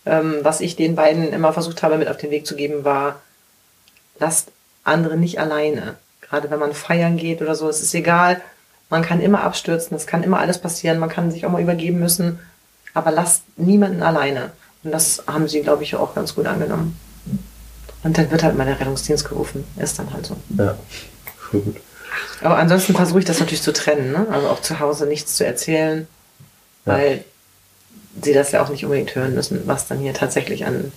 Ähm, was ich den beiden immer versucht habe, mit auf den Weg zu geben, war, lasst andere nicht alleine. Gerade wenn man feiern geht oder so, es ist egal. Man kann immer abstürzen, es kann immer alles passieren, man kann sich auch mal übergeben müssen. Aber lasst niemanden alleine. Und das haben sie, glaube ich, auch ganz gut angenommen. Und dann wird halt mal der Rettungsdienst gerufen. Ist dann halt so. Ja, voll gut. Aber ansonsten versuche ich das natürlich zu trennen. Ne? Also auch zu Hause nichts zu erzählen, Ja. weil sie das ja auch nicht unbedingt hören müssen, was dann hier tatsächlich an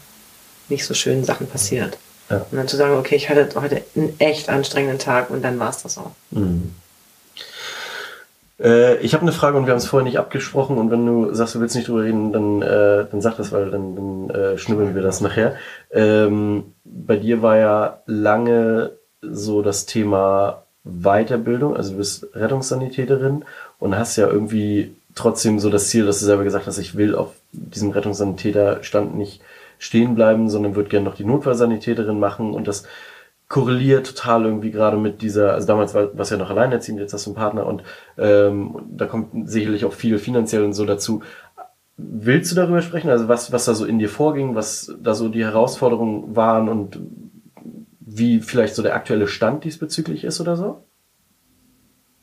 nicht so schönen Sachen passiert. Ja. Und dann zu sagen, okay, ich hatte heute einen echt anstrengenden Tag und dann war es das auch. Mhm. Äh, ich habe eine Frage und wir haben es vorher nicht abgesprochen und wenn du sagst, du willst nicht drüber reden, dann, äh, dann sag das, weil dann, dann äh, schnibbeln wir das nachher. Ähm, bei dir war ja lange so das Thema Weiterbildung, also du bist Rettungssanitäterin und hast ja irgendwie trotzdem so das Ziel, dass du selber gesagt hast, ich will auf diesem Rettungssanitäterstand nicht stehen bleiben, sondern würde gerne noch die Notfallsanitäterin machen und das korreliert total irgendwie gerade mit dieser, also damals war was ja noch alleinerziehend, jetzt hast du einen Partner und ähm, da kommt sicherlich auch viel finanziell und so dazu. Willst du darüber sprechen? Also was, was da so in dir vorging, was da so die Herausforderungen waren und wie vielleicht so der aktuelle Stand diesbezüglich ist oder so?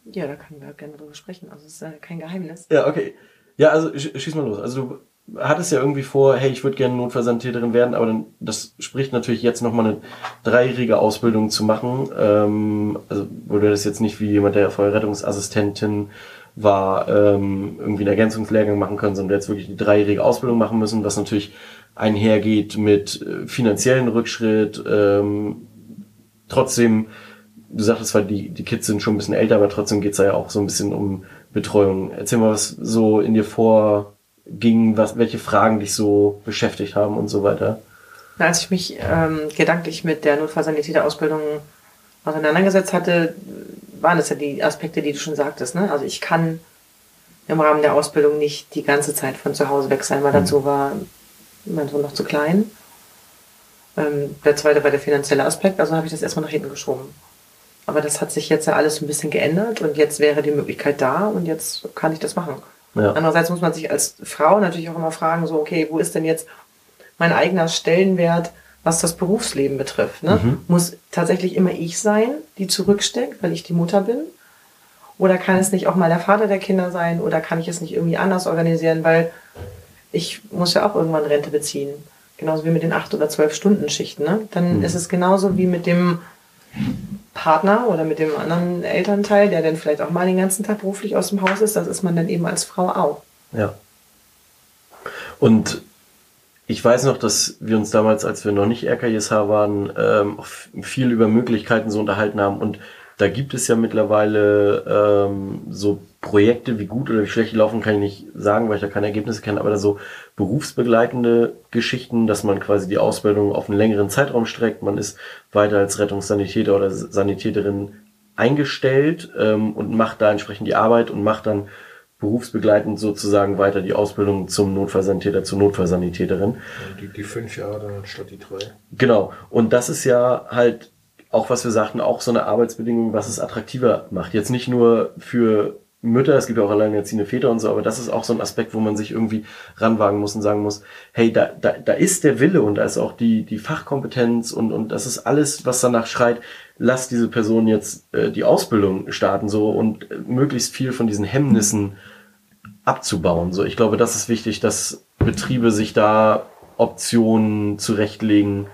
Ja, da können wir gerne drüber sprechen. Also es ist ja kein Geheimnis. Ja, okay. Ja, also sch- schieß mal los. Also du hattest ja irgendwie vor, hey, ich würde gerne Notfallsanitäterin werden, aber dann, das spricht natürlich jetzt nochmal eine dreijährige Ausbildung zu machen. Ähm, also du das jetzt nicht wie jemand, der vorher Rettungsassistentin war, ähm, irgendwie einen Ergänzungslehrgang machen können, sondern jetzt wirklich die dreijährige Ausbildung machen müssen, was natürlich einhergeht mit äh, finanziellen Rückschritt, ähm, trotzdem, du sagtest zwar, die, die Kids sind schon ein bisschen älter, aber trotzdem geht's da ja auch so ein bisschen um Betreuung. Erzähl mal, was so in dir vorging, was, welche Fragen dich so beschäftigt haben und so weiter. Na, Als ich mich ähm, gedanklich mit der Notfallsanitäterausbildung auseinandergesetzt hatte, waren das ja die Aspekte, die du schon sagtest. Ne? Also ich kann im Rahmen der Ausbildung nicht die ganze Zeit von zu Hause weg sein, weil dazu war mein Sohn noch zu klein. Ähm, der zweite war der finanzielle Aspekt, also habe ich das erstmal nach hinten geschoben. Aber das hat sich jetzt ja alles ein bisschen geändert und jetzt wäre die Möglichkeit da und jetzt kann ich das machen. Ja. Andererseits muss man sich als Frau natürlich auch immer fragen, so, okay, wo ist denn jetzt mein eigener Stellenwert, was das Berufsleben betrifft? Ne? Mhm. Muss tatsächlich immer ich sein, die zurücksteckt, weil ich die Mutter bin? Oder kann es nicht auch mal der Vater der Kinder sein? Oder kann ich es nicht irgendwie anders organisieren? Weil ich muss ja auch irgendwann Rente beziehen. Genauso wie mit den acht oder zwölf Stunden Schichten. Ne? Dann Mhm. ist es genauso wie mit dem Partner oder mit dem anderen Elternteil, der dann vielleicht auch mal den ganzen Tag beruflich aus dem Haus ist. Das ist man dann eben als Frau auch. Ja. Und ich weiß noch, dass wir uns damals, als wir noch nicht RKJSH waren, ähm, viel über Möglichkeiten so unterhalten haben. Und da gibt es ja mittlerweile ähm, so Projekte, wie gut oder wie schlecht die laufen, kann ich nicht sagen, weil ich da keine Ergebnisse kenne, aber da so berufsbegleitende Geschichten, dass man quasi die Ausbildung auf einen längeren Zeitraum streckt. Man ist weiter als Rettungssanitäter oder Sanitäterin eingestellt ähm, und macht da entsprechend die Arbeit und macht dann berufsbegleitend sozusagen weiter die Ausbildung zum Notfallsanitäter, zur Notfallsanitäterin. Die, die fünf Jahre dann statt die drei. Genau. Und das ist ja halt auch was wir sagten, auch so eine Arbeitsbedingung, was es attraktiver macht. Jetzt nicht nur für Mütter, es gibt ja auch alleinerziehende Väter und so, aber das ist auch so ein Aspekt, wo man sich irgendwie ranwagen muss und sagen muss, hey, da, da, da ist der Wille und da ist auch die, die Fachkompetenz und, und das ist alles, was danach schreit, lass diese Person jetzt äh, die Ausbildung starten so und äh, möglichst viel von diesen Hemmnissen abzubauen. So, ich glaube, das ist wichtig, dass Betriebe sich da Optionen zurechtlegen,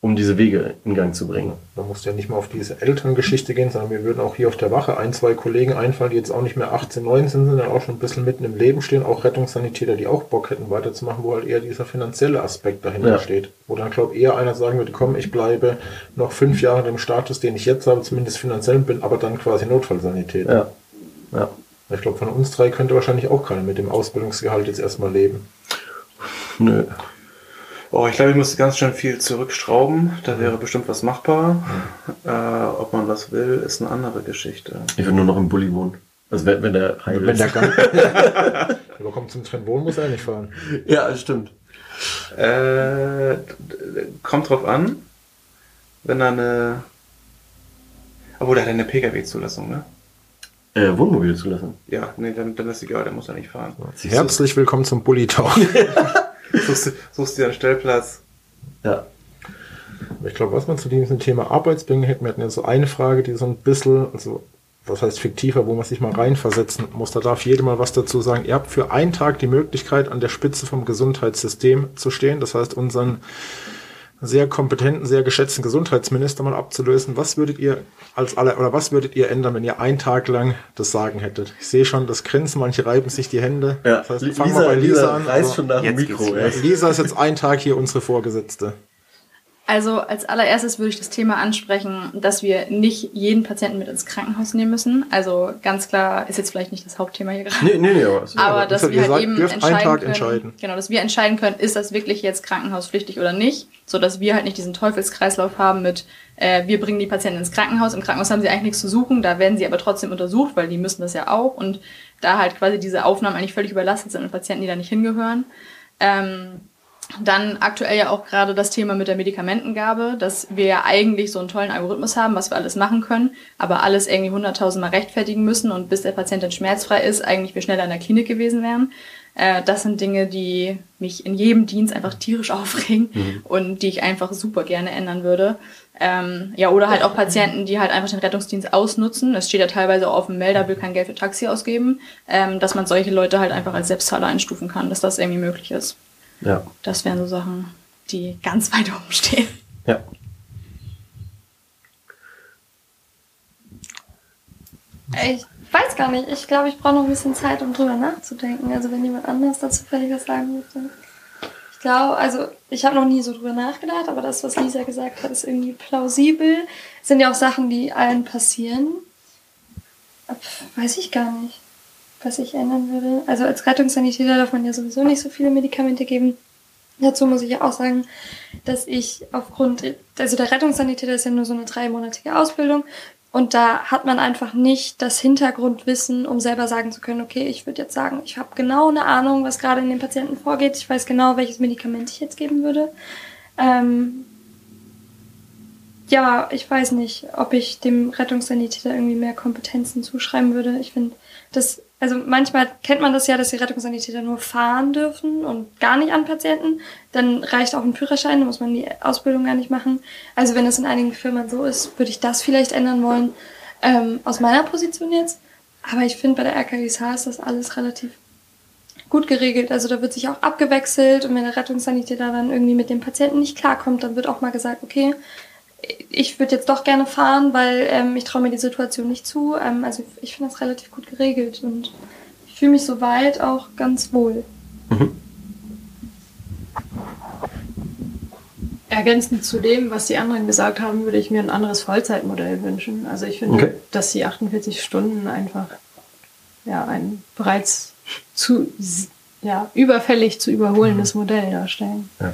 um diese Wege in Gang zu bringen. Man muss ja nicht mal auf diese Elterngeschichte gehen, sondern wir würden auch hier auf der Wache ein, zwei Kollegen einfallen, die jetzt auch nicht mehr 18, 19 sind, sondern auch schon ein bisschen mitten im Leben stehen, auch Rettungssanitäter, die auch Bock hätten weiterzumachen, wo halt eher dieser finanzielle Aspekt dahinter Ja. steht. Wo dann, glaube ich, eher einer sagen würde, komm, ich bleibe noch fünf Jahre in dem Status, den ich jetzt habe, zumindest finanziell bin, aber dann quasi Notfallsanität. Ja. Ja. Ich glaube, von uns drei könnte wahrscheinlich auch keiner mit dem Ausbildungsgehalt jetzt erstmal leben. Nö. Oh, ich glaube, ich muss ganz schön viel zurückschrauben. Da wäre bestimmt was machbar. Äh, ob man das will, ist eine andere Geschichte. Ich würde nur noch im Bulli wohnen. Also wenn, wenn der heil Wenn ist. der Gang. [LAUGHS] Aber kommt zum Trennwohn, muss er nicht fahren. ja, das stimmt. Äh, kommt drauf an, wenn er eine. Obwohl, der hat eine Pkw-Zulassung, ne? Äh, Wohnmobil zulassen. Ja, nee, dann, dann ist egal, der muss ja nicht fahren. Herzlich willkommen zum Bully Talk. [LAUGHS] Suchst, du- suchst dir einen Stellplatz. Ja. Ich glaube, was man zu diesem Thema Arbeitsbedingungen hätte, wir hatten ja so eine Frage, die so ein bisschen, also was heißt fiktiver, wo man sich mal reinversetzen muss. Da darf jeder mal was dazu sagen. Ihr habt für einen Tag die Möglichkeit, an der Spitze vom Gesundheitssystem zu stehen. Das heißt, unseren sehr kompetenten, sehr geschätzten Gesundheitsminister mal abzulösen. Was würdet ihr als aller oder was würdet ihr ändern, wenn ihr einen Tag lang das Sagen hättet? Ich sehe schon das Grinsen, manche reiben sich die Hände. Ja, Das heißt, fangen wir bei Lisa, an. reißt Also. Lisa ist jetzt ein Tag hier unsere Vorgesetzte. Also als allererstes würde ich das Thema ansprechen, dass wir nicht jeden Patienten mit ins Krankenhaus nehmen müssen. Also ganz klar ist jetzt vielleicht nicht das Hauptthema hier gerade. Nee, nee, nee, aber, es- Aber dass Ihr wir halt sagt, eben entscheiden Tag können, entscheiden. genau, dass wir entscheiden können, ist das wirklich jetzt krankenhauspflichtig oder nicht, so dass wir halt nicht diesen Teufelskreislauf haben mit, äh, wir bringen die Patienten ins Krankenhaus, im Krankenhaus haben sie eigentlich nichts zu suchen, da werden sie aber trotzdem untersucht, weil die müssen das ja auch und da halt quasi diese Aufnahmen eigentlich völlig überlastet sind mit Patienten, die da nicht hingehören. Ähm, dann aktuell ja auch gerade das Thema mit der Medikamentengabe, dass wir ja eigentlich so einen tollen Algorithmus haben, was wir alles machen können, aber alles irgendwie hunderttausendmal rechtfertigen müssen und bis der Patient dann schmerzfrei ist, eigentlich wir schneller in der Klinik gewesen wären. Äh, das sind Dinge, die mich in jedem Dienst einfach tierisch [LAUGHS] aufregen und die ich einfach super gerne ändern würde. Ähm, ja, oder halt auch Patienten, die halt einfach den Rettungsdienst ausnutzen. Es steht ja teilweise auch auf dem Melder, will kein Geld für Taxi ausgeben, ähm, dass man solche Leute halt einfach als Selbstzahler einstufen kann, dass das irgendwie möglich ist. Ja. Das wären so Sachen, die ganz [LAUGHS] weit oben stehen. Ja. Ich weiß gar nicht. Ich glaube, ich brauche noch ein bisschen Zeit, um drüber nachzudenken. Also wenn jemand anders dazu vielleicht was sagen möchte. Ich glaube, also ich habe noch nie so drüber nachgedacht, aber das, was Lisa gesagt hat, ist irgendwie plausibel. Sind ja auch Sachen, die allen passieren. Pff, Weiß ich gar nicht, was ich ändern würde. Also als Rettungssanitäter darf man ja sowieso nicht so viele Medikamente geben. Dazu muss ich ja auch sagen, dass ich aufgrund, also der Rettungssanitäter ist ja nur so eine dreimonatige Ausbildung und da hat man einfach nicht das Hintergrundwissen, um selber sagen zu können, okay, ich würde jetzt sagen, ich habe genau eine Ahnung, was gerade in den Patienten vorgeht. Ich weiß genau, welches Medikament ich jetzt geben würde. Ähm, ja, ich weiß nicht, ob ich dem Rettungssanitäter irgendwie mehr Kompetenzen zuschreiben würde. Ich finde, das, also manchmal kennt man das ja, dass die Rettungssanitäter nur fahren dürfen und gar nicht an Patienten. Dann reicht auch ein Führerschein, dann muss man die Ausbildung gar nicht machen. Also wenn es in einigen Firmen so ist, würde ich das vielleicht ändern wollen, ähm, aus meiner Position jetzt. Aber ich finde, bei der RKISH ist das alles relativ gut geregelt. Also da wird sich auch abgewechselt und wenn der Rettungssanitäter dann irgendwie mit dem Patienten nicht klarkommt, dann wird auch mal gesagt, okay, ich würde jetzt doch gerne fahren, weil ähm, ich traue mir die Situation nicht zu. Ähm, also ich finde das relativ gut geregelt und ich fühle mich soweit auch ganz wohl. Ergänzend zu dem, was die anderen gesagt haben, würde ich mir ein anderes Vollzeitmodell wünschen. Also ich finde, Okay. dass die 48 Stunden einfach ja, ein bereits zu ja, überfällig zu überholendes Modell darstellen. Ja.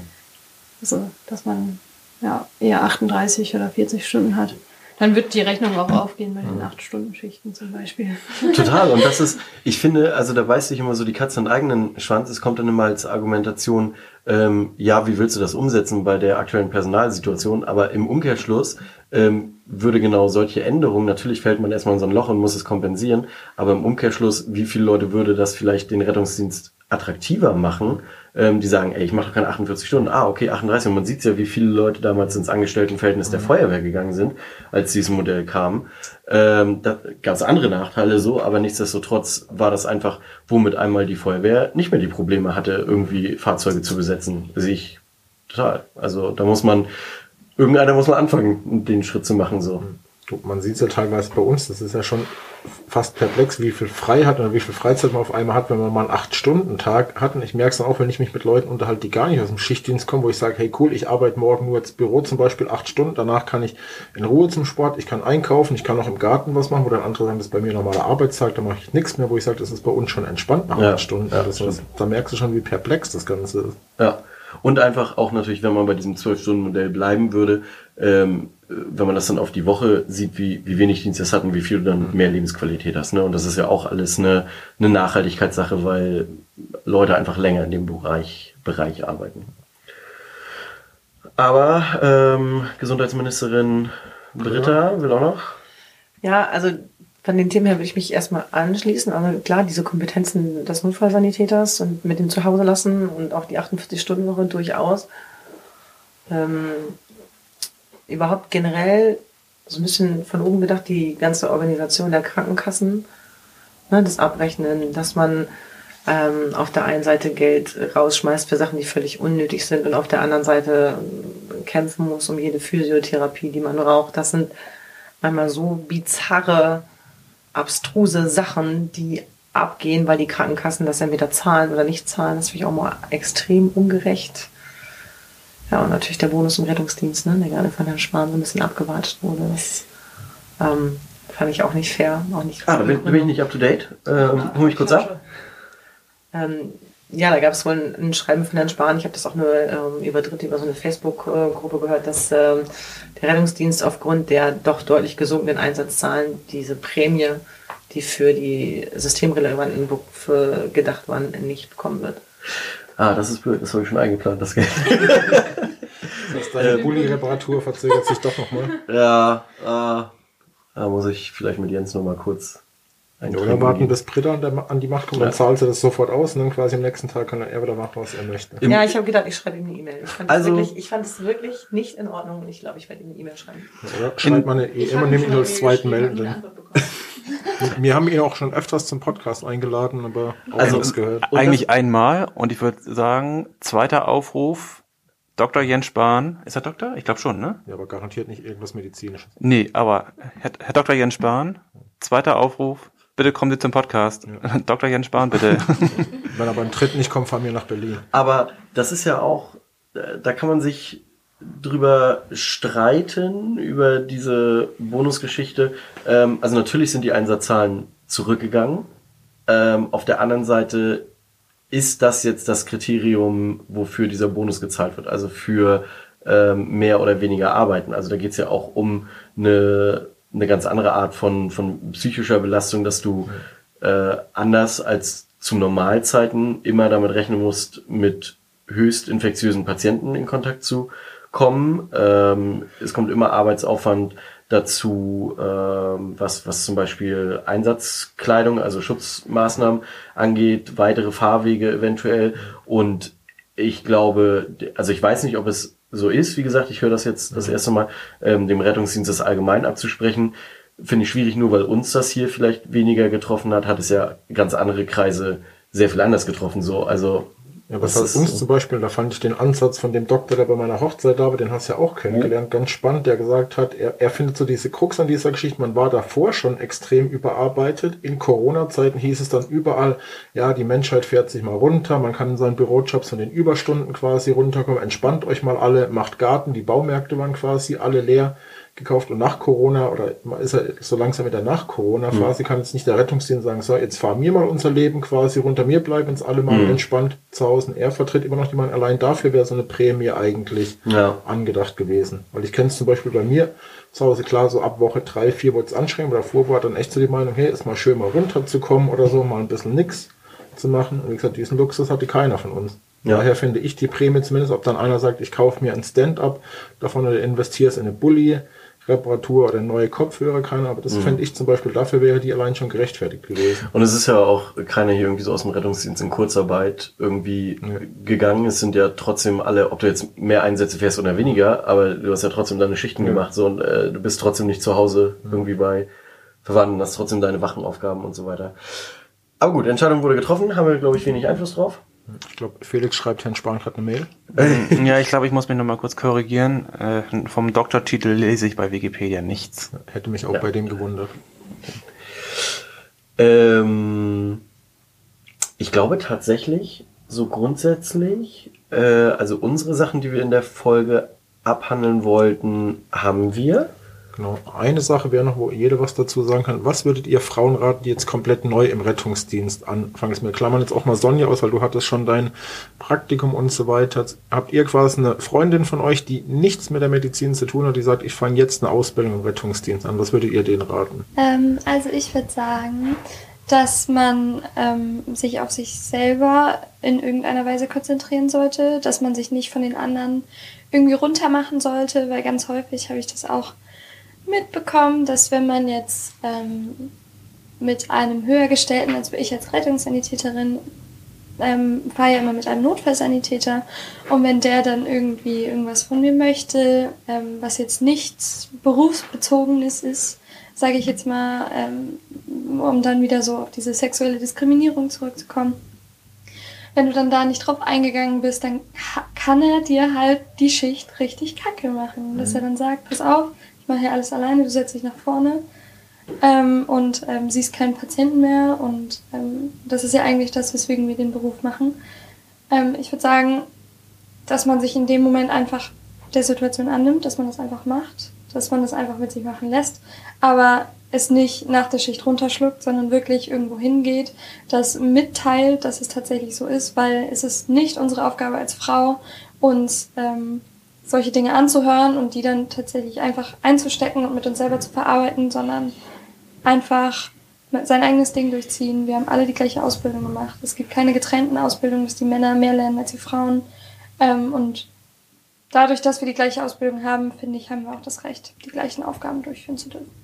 Also, dass man ja, eher 38 oder 40 Stunden hat. Dann wird die Rechnung auch aufgehen bei den 8-Stunden-Schichten zum Beispiel. Total. Und das ist, [LAUGHS] ich finde, also da beißt sich immer so die Katze in den eigenen Schwanz. Es kommt dann immer als Argumentation, ähm, ja, wie willst du das umsetzen bei der aktuellen Personalsituation? Aber im Umkehrschluss ähm, würde genau solche Änderungen, natürlich fällt man erstmal in so ein Loch und muss es kompensieren, aber im Umkehrschluss, wie viele Leute würde das vielleicht den Rettungsdienst attraktiver machen, ähm, die sagen, ey, ich mache doch keine 48 Stunden. Ah, okay, 38. Und man sieht ja, wie viele Leute damals ins Angestelltenverhältnis der Feuerwehr gegangen sind, als dieses Modell kam. Ähm, da gab es andere Nachteile so, aber nichtsdestotrotz war das einfach, womit einmal die Feuerwehr nicht mehr die Probleme hatte, irgendwie Fahrzeuge zu besetzen. Sehe ich total. Also da muss man, irgendeiner muss mal anfangen, den Schritt zu machen so. Man sieht es ja teilweise bei uns, das ist ja schon fast perplex, wie viel Freiheit oder wie viel Freizeit man auf einmal hat, wenn man mal einen 8-Stunden-Tag hat. Und ich merke es dann auch, wenn ich mich mit Leuten unterhalte, die gar nicht aus dem Schichtdienst kommen, wo ich sage, hey cool, ich arbeite morgen nur ins Büro zum Beispiel acht Stunden, danach kann ich in Ruhe zum Sport, ich kann einkaufen, ich kann auch im Garten was machen, wo dann andere sagen, das ist bei mir normaler Arbeitstag, da mache ich nichts mehr, wo ich sage, das ist bei uns schon entspannt nach Ja, acht Stunden. ja, das ist, da merkst du schon, wie perplex das Ganze ist. Ja. Und einfach auch natürlich, wenn man bei diesem 12-Stunden-Modell bleiben würde, ähm, wenn man das dann auf die Woche sieht, wie, wie wenig Dienst das hat und wie viel du dann mehr Lebensqualität hast. Ne? Und das ist ja auch alles eine, eine Nachhaltigkeitssache, weil Leute einfach länger in dem Bereich, Bereich arbeiten. Aber ähm, Gesundheitsministerin Britta will auch noch. Ja, also von den Themen her würde ich mich erstmal anschließen. Also klar, diese Kompetenzen des Notfallsanitäters und mit dem Zuhause lassen und auch die 48-Stunden-Woche durchaus. Ähm, überhaupt generell so ein bisschen von oben gedacht, die ganze Organisation der Krankenkassen, ne, das Abrechnen, dass man ähm, auf der einen Seite Geld rausschmeißt für Sachen, die völlig unnötig sind und auf der anderen Seite ähm, kämpfen muss um jede Physiotherapie, die man braucht. Das sind manchmal so bizarre, abstruse Sachen, die abgehen, weil die Krankenkassen das entweder zahlen oder nicht zahlen. Das finde ich auch mal extrem ungerecht. Ja, und natürlich der Bonus im Rettungsdienst, ne, der gerade von Herrn Spahn so ein bisschen abgewartet wurde. Das ähm, fand ich auch nicht fair. Auch nicht Ah, da bin, bin ich nicht up to date. Ähm, hol mich kurz ab. Ähm, ja, da gab es wohl ein, ein Schreiben von Herrn Spahn. Ich habe das auch nur ähm, über Dritte, über so eine Facebook-Gruppe gehört, dass ähm, der Rettungsdienst aufgrund der doch deutlich gesunkenen Einsatzzahlen diese Prämie, die für die systemrelevanten Berufe gedacht waren, nicht bekommen wird. Ah, das ist blöd, das habe ich schon eingeplant, das Geld. [LAUGHS] Das heißt, deine Bulli-Reparatur verzögert sich doch nochmal. ja, äh, da muss ich vielleicht mit Jens nochmal kurz Ja, ein oder warten, bis Britta an, der, an die Macht kommt, Ja. dann zahlt sie das sofort aus und dann quasi am nächsten Tag kann er wieder machen, was er möchte. Ja, ich habe gedacht, ich schreibe ihm eine E-Mail. Ich fand es Also- wirklich, ich fand es wirklich nicht in Ordnung und ich glaube, ich werde ihm eine E-Mail schreiben. Oder schreibt man eine E immer nehmen ihn als zweiten Melden. Wir haben ihn auch schon öfters zum Podcast eingeladen, aber auch Also- nichts gehört. Eigentlich einmal und ich würde sagen, zweiter Aufruf, Dr. Jens Spahn, ist er Doktor? Ich glaube schon, ne? Ja, aber garantiert nicht irgendwas Medizinisches. Nee, aber Herr, Herr Dr. Jens Spahn, zweiter Aufruf, bitte kommen Sie zum Podcast. [LAUGHS] Dr. Jens Spahn, bitte. [LAUGHS] Wenn er beim dritten nicht kommt, fahren wir nach Berlin. Aber das ist ja auch, äh, da kann man sich drüber streiten, über diese Bonusgeschichte. Ähm, also natürlich sind die Einsatzzahlen zurückgegangen. Ähm, auf der anderen Seite ist das jetzt das Kriterium, wofür dieser Bonus gezahlt wird. Also für ähm, mehr oder weniger Arbeiten. Also da geht es ja auch um eine, eine ganz andere Art von, von psychischer Belastung, dass du äh, anders als zu Normalzeiten immer damit rechnen musst, mit höchst infektiösen Patienten in Kontakt zu kommen. Ähm, es kommt immer Arbeitsaufwand dazu, ähm, was, was zum Beispiel Einsatzkleidung, also Schutzmaßnahmen angeht, weitere Fahrwege eventuell. Und ich glaube, also ich weiß nicht, ob es so ist. Wie gesagt, ich höre das jetzt das erste Mal, ähm, dem Rettungsdienst das allgemein abzusprechen. Finde ich schwierig, nur weil uns das hier vielleicht weniger getroffen hat, hat es ja ganz andere Kreise sehr viel anders getroffen. So, also Ja, was ist- uns zum Beispiel, da fand ich den Ansatz von dem Doktor, der bei meiner Hochzeit da war, den hast du ja auch kennengelernt, ganz spannend, der gesagt hat, er, er findet so diese Krux an dieser Geschichte, man war davor schon extrem überarbeitet. In Corona-Zeiten hieß es dann überall, ja, die Menschheit fährt sich mal runter, man kann in seinen Bürojobs von den Überstunden quasi runterkommen, entspannt euch mal alle, macht Garten, die Baumärkte waren quasi alle leer gekauft und nach Corona oder ist ja so langsam in der Nach-Corona-Phase, kann jetzt nicht der Rettungsdienst sagen, so, jetzt fahren wir mal unser Leben quasi runter, wir bleiben uns alle mal entspannt zu Hause. Und Er vertritt immer noch Meinung, allein dafür wäre so eine Prämie eigentlich Ja. angedacht gewesen. Weil ich kenne es zum Beispiel bei mir zu Hause, klar, so ab Woche drei, vier wurde es anstrengend, aber davor war dann echt so die Meinung, hey, ist mal schön mal runterzukommen oder so, mal ein bisschen nix. zu machen. Und wie gesagt, diesen Luxus hatte keiner von uns. Ja. Daher finde ich die Prämie zumindest, ob dann einer sagt, ich kaufe mir ein Stand-up davon oder investiere es in eine Bulli, Reparatur oder neue Kopfhörer, keine, aber Mhm. das fände ich zum Beispiel, dafür wäre die allein schon gerechtfertigt gewesen. Und es ist ja auch keiner hier irgendwie so aus dem Rettungsdienst in Kurzarbeit irgendwie Ja. gegangen. Es sind ja trotzdem alle, ob du jetzt mehr Einsätze fährst oder weniger, aber du hast ja trotzdem deine Schichten Ja. gemacht so und äh, du bist trotzdem nicht zu Hause irgendwie bei Verwandten, hast trotzdem deine Wachenaufgaben und so weiter. Aber gut, Entscheidung wurde getroffen, haben wir, glaube ich, wenig Einfluss drauf. Ich glaube, Felix schreibt Herrn Spahn gerade eine Mail. Ja, ich glaube, ich muss mich noch mal kurz korrigieren. Äh, vom Doktortitel lese ich bei Wikipedia nichts. Hätte mich auch Ja. bei dem gewundert. Ähm, ich glaube tatsächlich, so grundsätzlich, äh, also unsere Sachen, die wir in der Folge abhandeln wollten, haben wir. Genau. Eine Sache wäre noch, wo jeder was dazu sagen kann. Was würdet ihr Frauen raten, die jetzt komplett neu im Rettungsdienst anfangen? Ist mir klammern jetzt auch mal Sonja aus, weil du hattest schon dein Praktikum und so weiter. Habt ihr quasi eine Freundin von euch, die nichts mit der Medizin zu tun hat, die sagt, ich fange jetzt eine Ausbildung im Rettungsdienst an? Was würdet ihr denen raten? Ähm, also ich würde sagen, dass man ähm, sich auf sich selber in irgendeiner Weise konzentrieren sollte, dass man sich nicht von den anderen irgendwie runtermachen sollte, weil ganz häufig habe ich das auch mitbekommen, dass wenn man jetzt ähm, mit einem höher gestellten, als ich als Rettungssanitäterin, ähm, fahre ja immer mit einem Notfallsanitäter und wenn der dann irgendwie irgendwas von mir möchte, ähm, was jetzt nichts berufsbezogenes ist, sage ich jetzt mal, ähm, um dann wieder so auf diese sexuelle Diskriminierung zurückzukommen. Wenn du dann da nicht drauf eingegangen bist, dann kann er dir halt die Schicht richtig kacke machen. Dass er dann sagt, pass auf, ich mache hier alles alleine, du setzt dich nach vorne ähm, und ähm, siehst keinen Patienten mehr. Und ähm, das ist ja eigentlich das, weswegen wir den Beruf machen. Ähm, ich würde sagen, dass man sich in dem Moment einfach der Situation annimmt, dass man das einfach macht, dass man das einfach mit sich machen lässt, aber es nicht nach der Schicht runterschluckt, sondern wirklich irgendwo hingeht, das mitteilt, dass es tatsächlich so ist, weil es ist nicht unsere Aufgabe als Frau, uns ähm, solche Dinge anzuhören und die dann tatsächlich einfach einzustecken und mit uns selber zu verarbeiten, sondern einfach sein eigenes Ding durchziehen. Wir haben alle die gleiche Ausbildung gemacht. Es gibt keine getrennten Ausbildungen, dass die Männer mehr lernen als die Frauen. Ähm, und dadurch, dass wir die gleiche Ausbildung haben, finde ich, haben wir auch das Recht, die gleichen Aufgaben durchführen zu dürfen.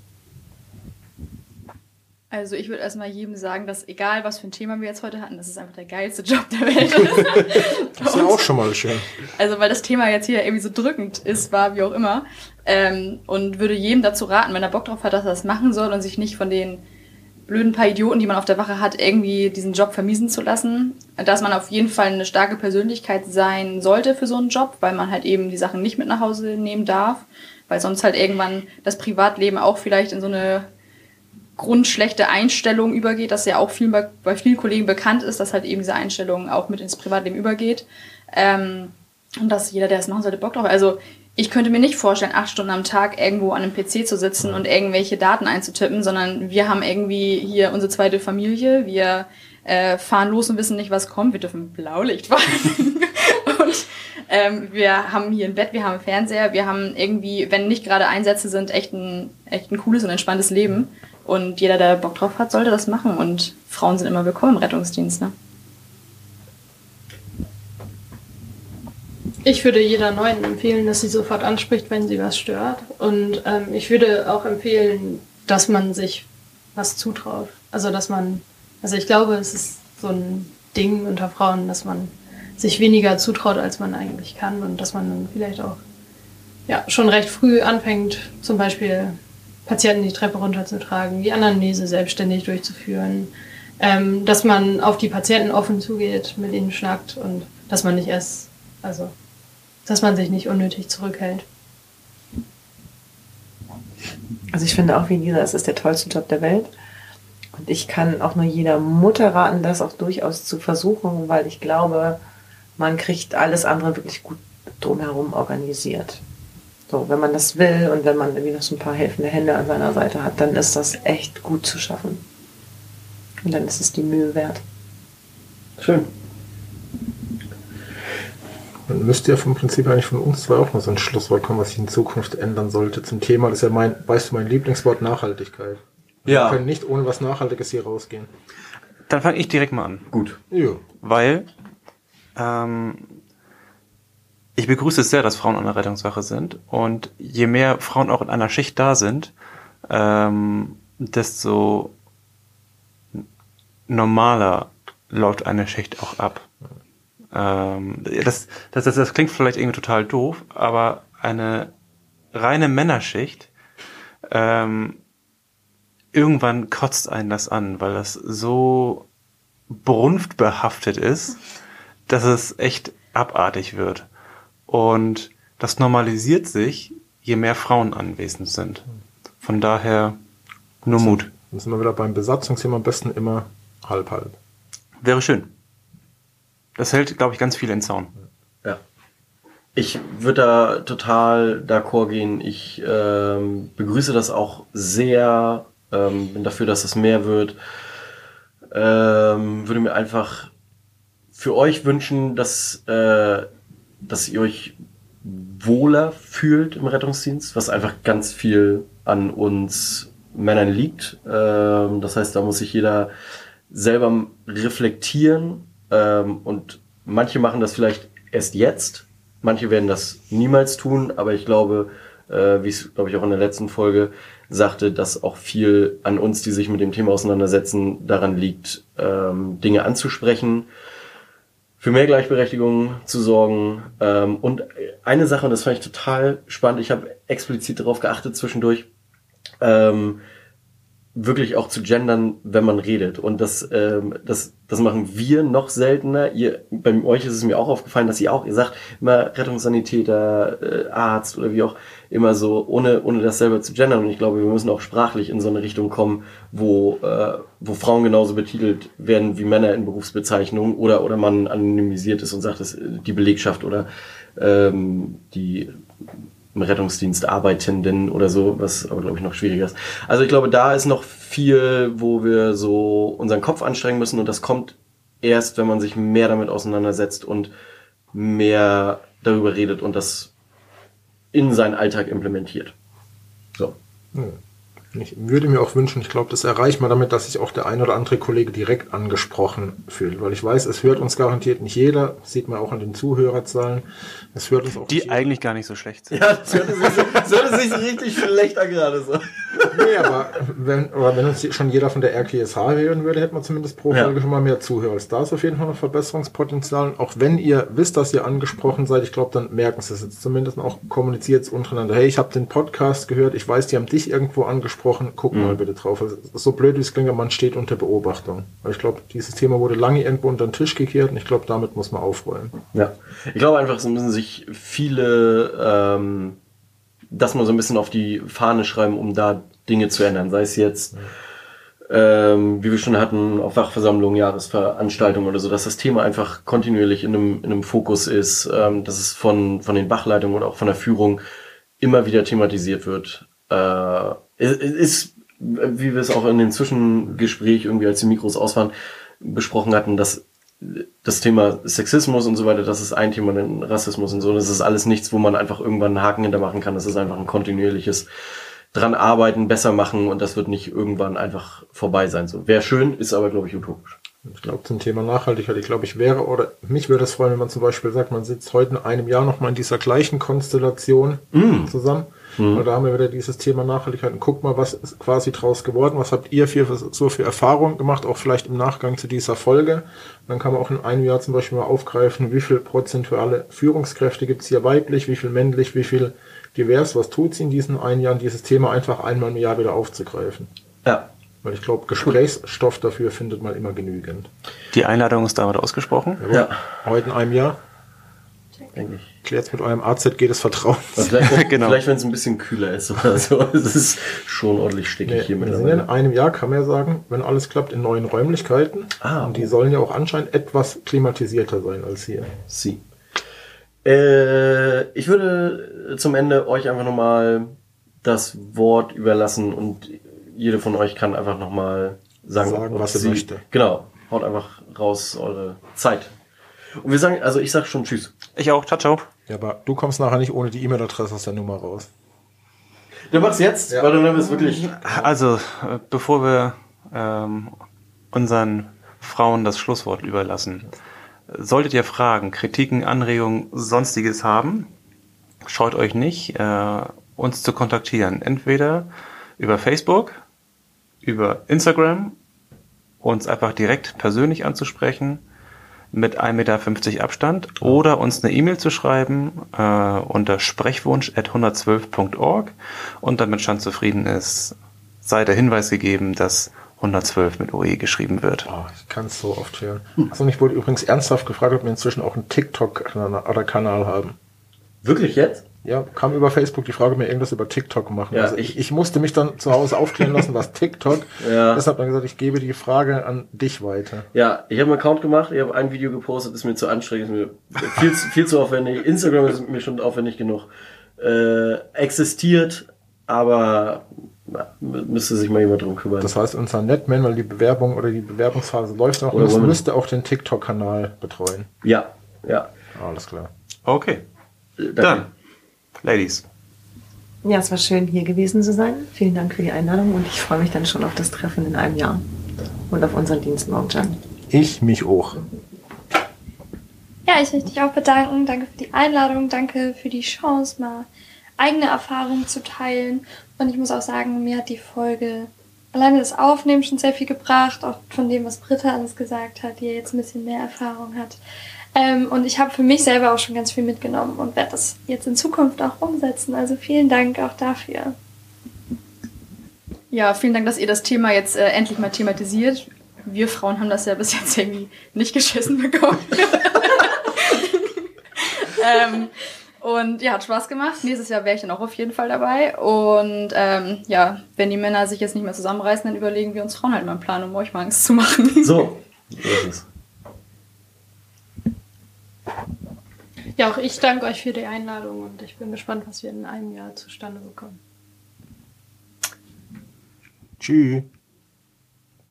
Also ich würde erstmal jedem sagen, dass egal was für ein Thema wir jetzt heute hatten, das ist einfach der geilste Job der Welt. [LAUGHS] Das ist ja auch schon mal schön. Also weil das Thema jetzt hier irgendwie so drückend ist, war, wie auch immer. Ähm, und würde jedem dazu raten, wenn er Bock drauf hat, dass er das machen soll und sich nicht von den blöden paar Idioten, die man auf der Wache hat, irgendwie diesen Job vermiesen zu lassen. Dass man auf jeden Fall eine starke Persönlichkeit sein sollte für so einen Job, weil man halt eben die Sachen nicht mit nach Hause nehmen darf. Weil sonst halt irgendwann das Privatleben auch vielleicht in so eine grundschlechte Einstellung übergeht, das ja auch vielen, bei, bei vielen Kollegen bekannt ist, dass halt eben diese Einstellung auch mit ins Privatleben übergeht. Ähm, und dass jeder, der es machen sollte, Bock drauf. Also ich könnte mir nicht vorstellen, acht Stunden am Tag irgendwo an einem PC zu sitzen und irgendwelche Daten einzutippen, sondern wir haben irgendwie hier unsere zweite Familie. Wir äh, fahren los und wissen nicht, was kommt. Wir dürfen Blaulicht fahren. [LAUGHS] und ähm, wir haben hier ein Bett, wir haben einen Fernseher, wir haben irgendwie, wenn nicht gerade Einsätze sind, echt ein, echt ein cooles und entspanntes Leben. Und jeder, der Bock drauf hat, sollte das machen. Und Frauen sind immer willkommen im Rettungsdienst. Ne? Ich würde jeder Neuen empfehlen, dass sie sofort anspricht, wenn sie was stört. Und ähm, ich würde auch empfehlen, dass man sich was zutraut. Also dass man, also ich glaube, es ist so ein Ding unter Frauen, dass man sich weniger zutraut, als man eigentlich kann und dass man dann vielleicht auch ja, schon recht früh anfängt, zum Beispiel Patienten die Treppe runterzutragen, die Anamnese selbstständig durchzuführen, ähm, dass man auf die Patienten offen zugeht, mit ihnen schnackt und dass man nicht erst, also dass man sich nicht unnötig zurückhält. Also ich finde auch wie Lisa, es ist der tollste Job der Welt. Und ich kann auch nur jeder Mutter raten, das auch durchaus zu versuchen, weil ich glaube, man kriegt alles andere wirklich gut drumherum organisiert. So, wenn man das will und wenn man irgendwie noch so ein paar helfende Hände an seiner Seite hat, dann ist das echt gut zu schaffen. Und dann ist es die Mühe wert. Schön. Man müsste ja vom Prinzip eigentlich von uns zwei auch mal so ein Schlusswort kommen, was sich in Zukunft ändern sollte zum Thema. Das ist ja mein, weißt du, mein Lieblingswort Nachhaltigkeit. Wir Ja. können nicht ohne was Nachhaltiges hier rausgehen. Dann fange ich direkt mal an. Gut. Ja. Weil ähm, ich begrüße es sehr, dass Frauen an der Rettungswache sind. Und je mehr Frauen auch in einer Schicht da sind, ähm, desto normaler läuft eine Schicht auch ab. Ähm, das, das, das, das klingt vielleicht irgendwie total doof, aber eine reine Männerschicht, ähm, irgendwann kotzt einen das an, weil das so brunftbehaftet ist, dass es echt abartig wird. Und das normalisiert sich, je mehr Frauen anwesend sind. Von daher nur Mut. Dann sind wir wieder beim Besatzungsthema am besten immer halb halb. Wäre schön. Das hält, glaube ich, ganz viel in Zaun. Ja. Ich würde da total d'accord gehen. Ich ähm, begrüße das auch sehr. Ähm, bin dafür, dass es mehr wird. Ähm, würde mir einfach für euch wünschen, dass, äh, dass ihr euch wohler fühlt im Rettungsdienst, was einfach ganz viel an uns Männern liegt. Ähm, das heißt, da muss sich jeder selber reflektieren ähm, und manche machen das vielleicht erst jetzt, manche werden das niemals tun, aber ich glaube, äh, wie es glaube ich auch in der letzten Folge sagte, dass auch viel an uns, die sich mit dem Thema auseinandersetzen, daran liegt, ähm, Dinge anzusprechen, für mehr Gleichberechtigung zu sorgen. Ähm, und eine Sache, und das fand ich total spannend, ich habe explizit darauf geachtet zwischendurch, ähm, wirklich auch zu gendern, wenn man redet. Und das, ähm, das, das machen wir noch seltener. Ihr, bei euch ist es mir auch aufgefallen, dass ihr auch, ihr sagt immer Rettungssanitäter, äh, Arzt oder wie auch immer so, ohne, ohne das selber zu gendern. Und ich glaube, wir müssen auch sprachlich in so eine Richtung kommen, wo, äh, wo Frauen genauso betitelt werden wie Männer in Berufsbezeichnungen oder, oder man anonymisiert ist und sagt, dass die Belegschaft oder ähm, die im Rettungsdienst Arbeitenden oder so, was aber glaube ich noch schwieriger ist. Also ich glaube, da ist noch viel, wo wir so unseren Kopf anstrengen müssen und das kommt erst, wenn man sich mehr damit auseinandersetzt und mehr darüber redet und das in seinen Alltag implementiert. So. Ich würde mir auch wünschen, ich glaube, das erreicht man damit, dass sich auch der ein oder andere Kollege direkt angesprochen fühlt. Weil ich weiß, es hört uns garantiert nicht jeder, sieht man auch an den Zuhörerzahlen. Es hört uns auch Die nicht eigentlich gar nicht so schlecht sind. Ja, das hört sich, das hört sich richtig schlecht an gerade so. Nee, aber wenn, aber wenn uns schon jeder von der RKSH hören würde, hätte man zumindest pro Ja. Folge schon mal mehr Zuhörer. Also Da ist auf jeden Fall noch Verbesserungspotenzial. Auch wenn ihr wisst, dass ihr angesprochen seid, ich glaube, dann merken sie es jetzt zumindest auch kommuniziert es untereinander. Hey, ich habe den Podcast gehört, ich weiß, die haben dich irgendwo angesprochen, guck mal bitte drauf. Also, so blöd wie es klingt, aber man steht unter Beobachtung. Weil ich glaube, dieses Thema wurde lange irgendwo unter den Tisch gekehrt und ich glaube, damit muss man aufräumen. Ja. Ich glaube einfach, es müssen sich viele ähm, das mal so ein bisschen auf die Fahne schreiben, um da Dinge zu ändern. Sei es jetzt, ähm, wie wir schon hatten, auf Wachversammlungen, Jahresveranstaltungen oder so, dass das Thema einfach kontinuierlich in einem, in einem Fokus ist, ähm, dass es von, von den Bachleitungen und auch von der Führung immer wieder thematisiert wird. Äh, ist, wie wir es auch in dem Zwischengespräch irgendwie, als die Mikros aus waren, besprochen hatten, dass das Thema Sexismus und so weiter, das ist ein Thema, dann Rassismus und so, das ist alles nichts, wo man einfach irgendwann einen Haken hintermachen kann. Das ist einfach ein kontinuierliches dran arbeiten, besser machen und das wird nicht irgendwann einfach vorbei sein. So wäre schön, ist aber glaube ich utopisch. Ich glaube, zum Thema Nachhaltigkeit, ich glaube, ich wäre, oder mich würde es freuen, wenn man zum Beispiel sagt, man sitzt heute in einem Jahr nochmal in dieser gleichen Konstellation zusammen. Und da haben wir wieder dieses Thema Nachhaltigkeit. Und guckt mal, was ist quasi draus geworden? Was habt ihr für, so für Erfahrungen gemacht? Auch vielleicht im Nachgang zu dieser Folge. Und dann kann man auch in einem Jahr zum Beispiel mal aufgreifen, wie viel prozentuale Führungskräfte gibt es hier weiblich, wie viel männlich, wie viel divers. Was tut sie in diesen einen Jahren, dieses Thema einfach einmal im Jahr wieder aufzugreifen? Ja. Weil ich glaube, Gesprächsstoff dafür findet man immer genügend. Die Einladung ist damit ausgesprochen. Ja, Heute in einem Jahr. Denke ich. Klärt's mit eurem AZG des Vertrauens. [LAUGHS] Vielleicht, Genau. vielleicht wenn es ein bisschen kühler ist oder so. [LAUGHS] Es ist schon ordentlich stickig Nee, hier sind in mittlerweile. einem Jahr, kann man ja sagen, wenn alles klappt, in neuen Räumlichkeiten. Ah, und die sollen ja auch anscheinend etwas klimatisierter sein als hier. Sie. Äh, ich würde zum Ende euch einfach nochmal das Wort überlassen und jede von euch kann einfach nochmal sagen, Sagen, was sie möchte. Genau, haut einfach raus eure Zeit. Und wir sagen, also ich sag schon Tschüss. Ich auch. Ciao, ciao. Ja, aber du kommst nachher nicht ohne die E-Mail-Adresse aus der Nummer raus. Du machst jetzt, weil dann haben wir es wirklich. Also, äh, bevor wir ähm, unseren Frauen das Schlusswort überlassen. Solltet ihr Fragen, Kritiken, Anregungen, sonstiges haben, scheut euch nicht, äh, uns zu kontaktieren. Entweder über Facebook, über Instagram, uns einfach direkt persönlich anzusprechen mit 1,50 Meter Abstand oder uns eine E-Mail zu schreiben äh, unter sprechwunsch.112.org und damit Stand zufrieden ist, sei der Hinweis gegeben, dass 112 mit OE geschrieben wird. Oh, ich kann es so oft hören. Also ich wurde übrigens ernsthaft gefragt, ob wir inzwischen auch einen TikTok-Kanal haben. Wirklich jetzt? Ja, kam über Facebook die Frage, wir irgendwas über TikTok machen. Ja, also ich- ich, musste mich dann zu Hause aufklären lassen, was [LAUGHS] TikTok. Ja. Deshalb dann gesagt, ich gebe die Frage an dich weiter. Ja, ich habe einen Account gemacht, ich habe ein Video gepostet, ist mir zu anstrengend, ist mir viel, zu- viel zu aufwendig. Instagram ist mir schon aufwendig genug. Äh, existiert, aber na, mü- müsste sich mal jemand drum kümmern. Das heißt, unser Netman, weil die Bewerbung oder die Bewerbungsphase läuft noch, Oder müsste, auch den TikTok-Kanal betreuen. ja, ja. Alles klar. Okay, Äh, dann, Ladies. Ja, es war schön, hier gewesen zu sein. Vielen Dank für die Einladung und ich freue mich dann schon auf das Treffen in einem Jahr und auf unseren Dienst morgen. Ich mich auch. Ja, ich möchte mich auch bedanken. Danke für die Einladung. Danke für die Chance, mal eigene Erfahrungen zu teilen. Und ich muss auch sagen, mir hat die Folge alleine das Aufnehmen schon sehr viel gebracht. Auch von dem, was Britta alles gesagt hat, die ja jetzt ein bisschen mehr Erfahrung hat. Ähm, und ich habe für mich selber auch schon ganz viel mitgenommen und werde das jetzt in Zukunft auch umsetzen. Also vielen Dank auch dafür. Ja, vielen Dank, dass ihr das Thema jetzt äh, endlich mal thematisiert. Wir Frauen haben das ja bis jetzt irgendwie nicht geschissen bekommen. [LAUGHS] ähm, und ja, hat Spaß gemacht. Nächstes Jahr wäre ich dann auch auf jeden Fall dabei. Und ähm, ja, wenn die Männer sich jetzt nicht mehr zusammenreißen, dann überlegen wir uns Frauen halt mal einen Plan, um euch mal Angst zu machen. So, [LAUGHS] so ist es. Ja, auch ich danke euch für die Einladung und ich bin gespannt, was wir in einem Jahr zustande bekommen. Tschüss.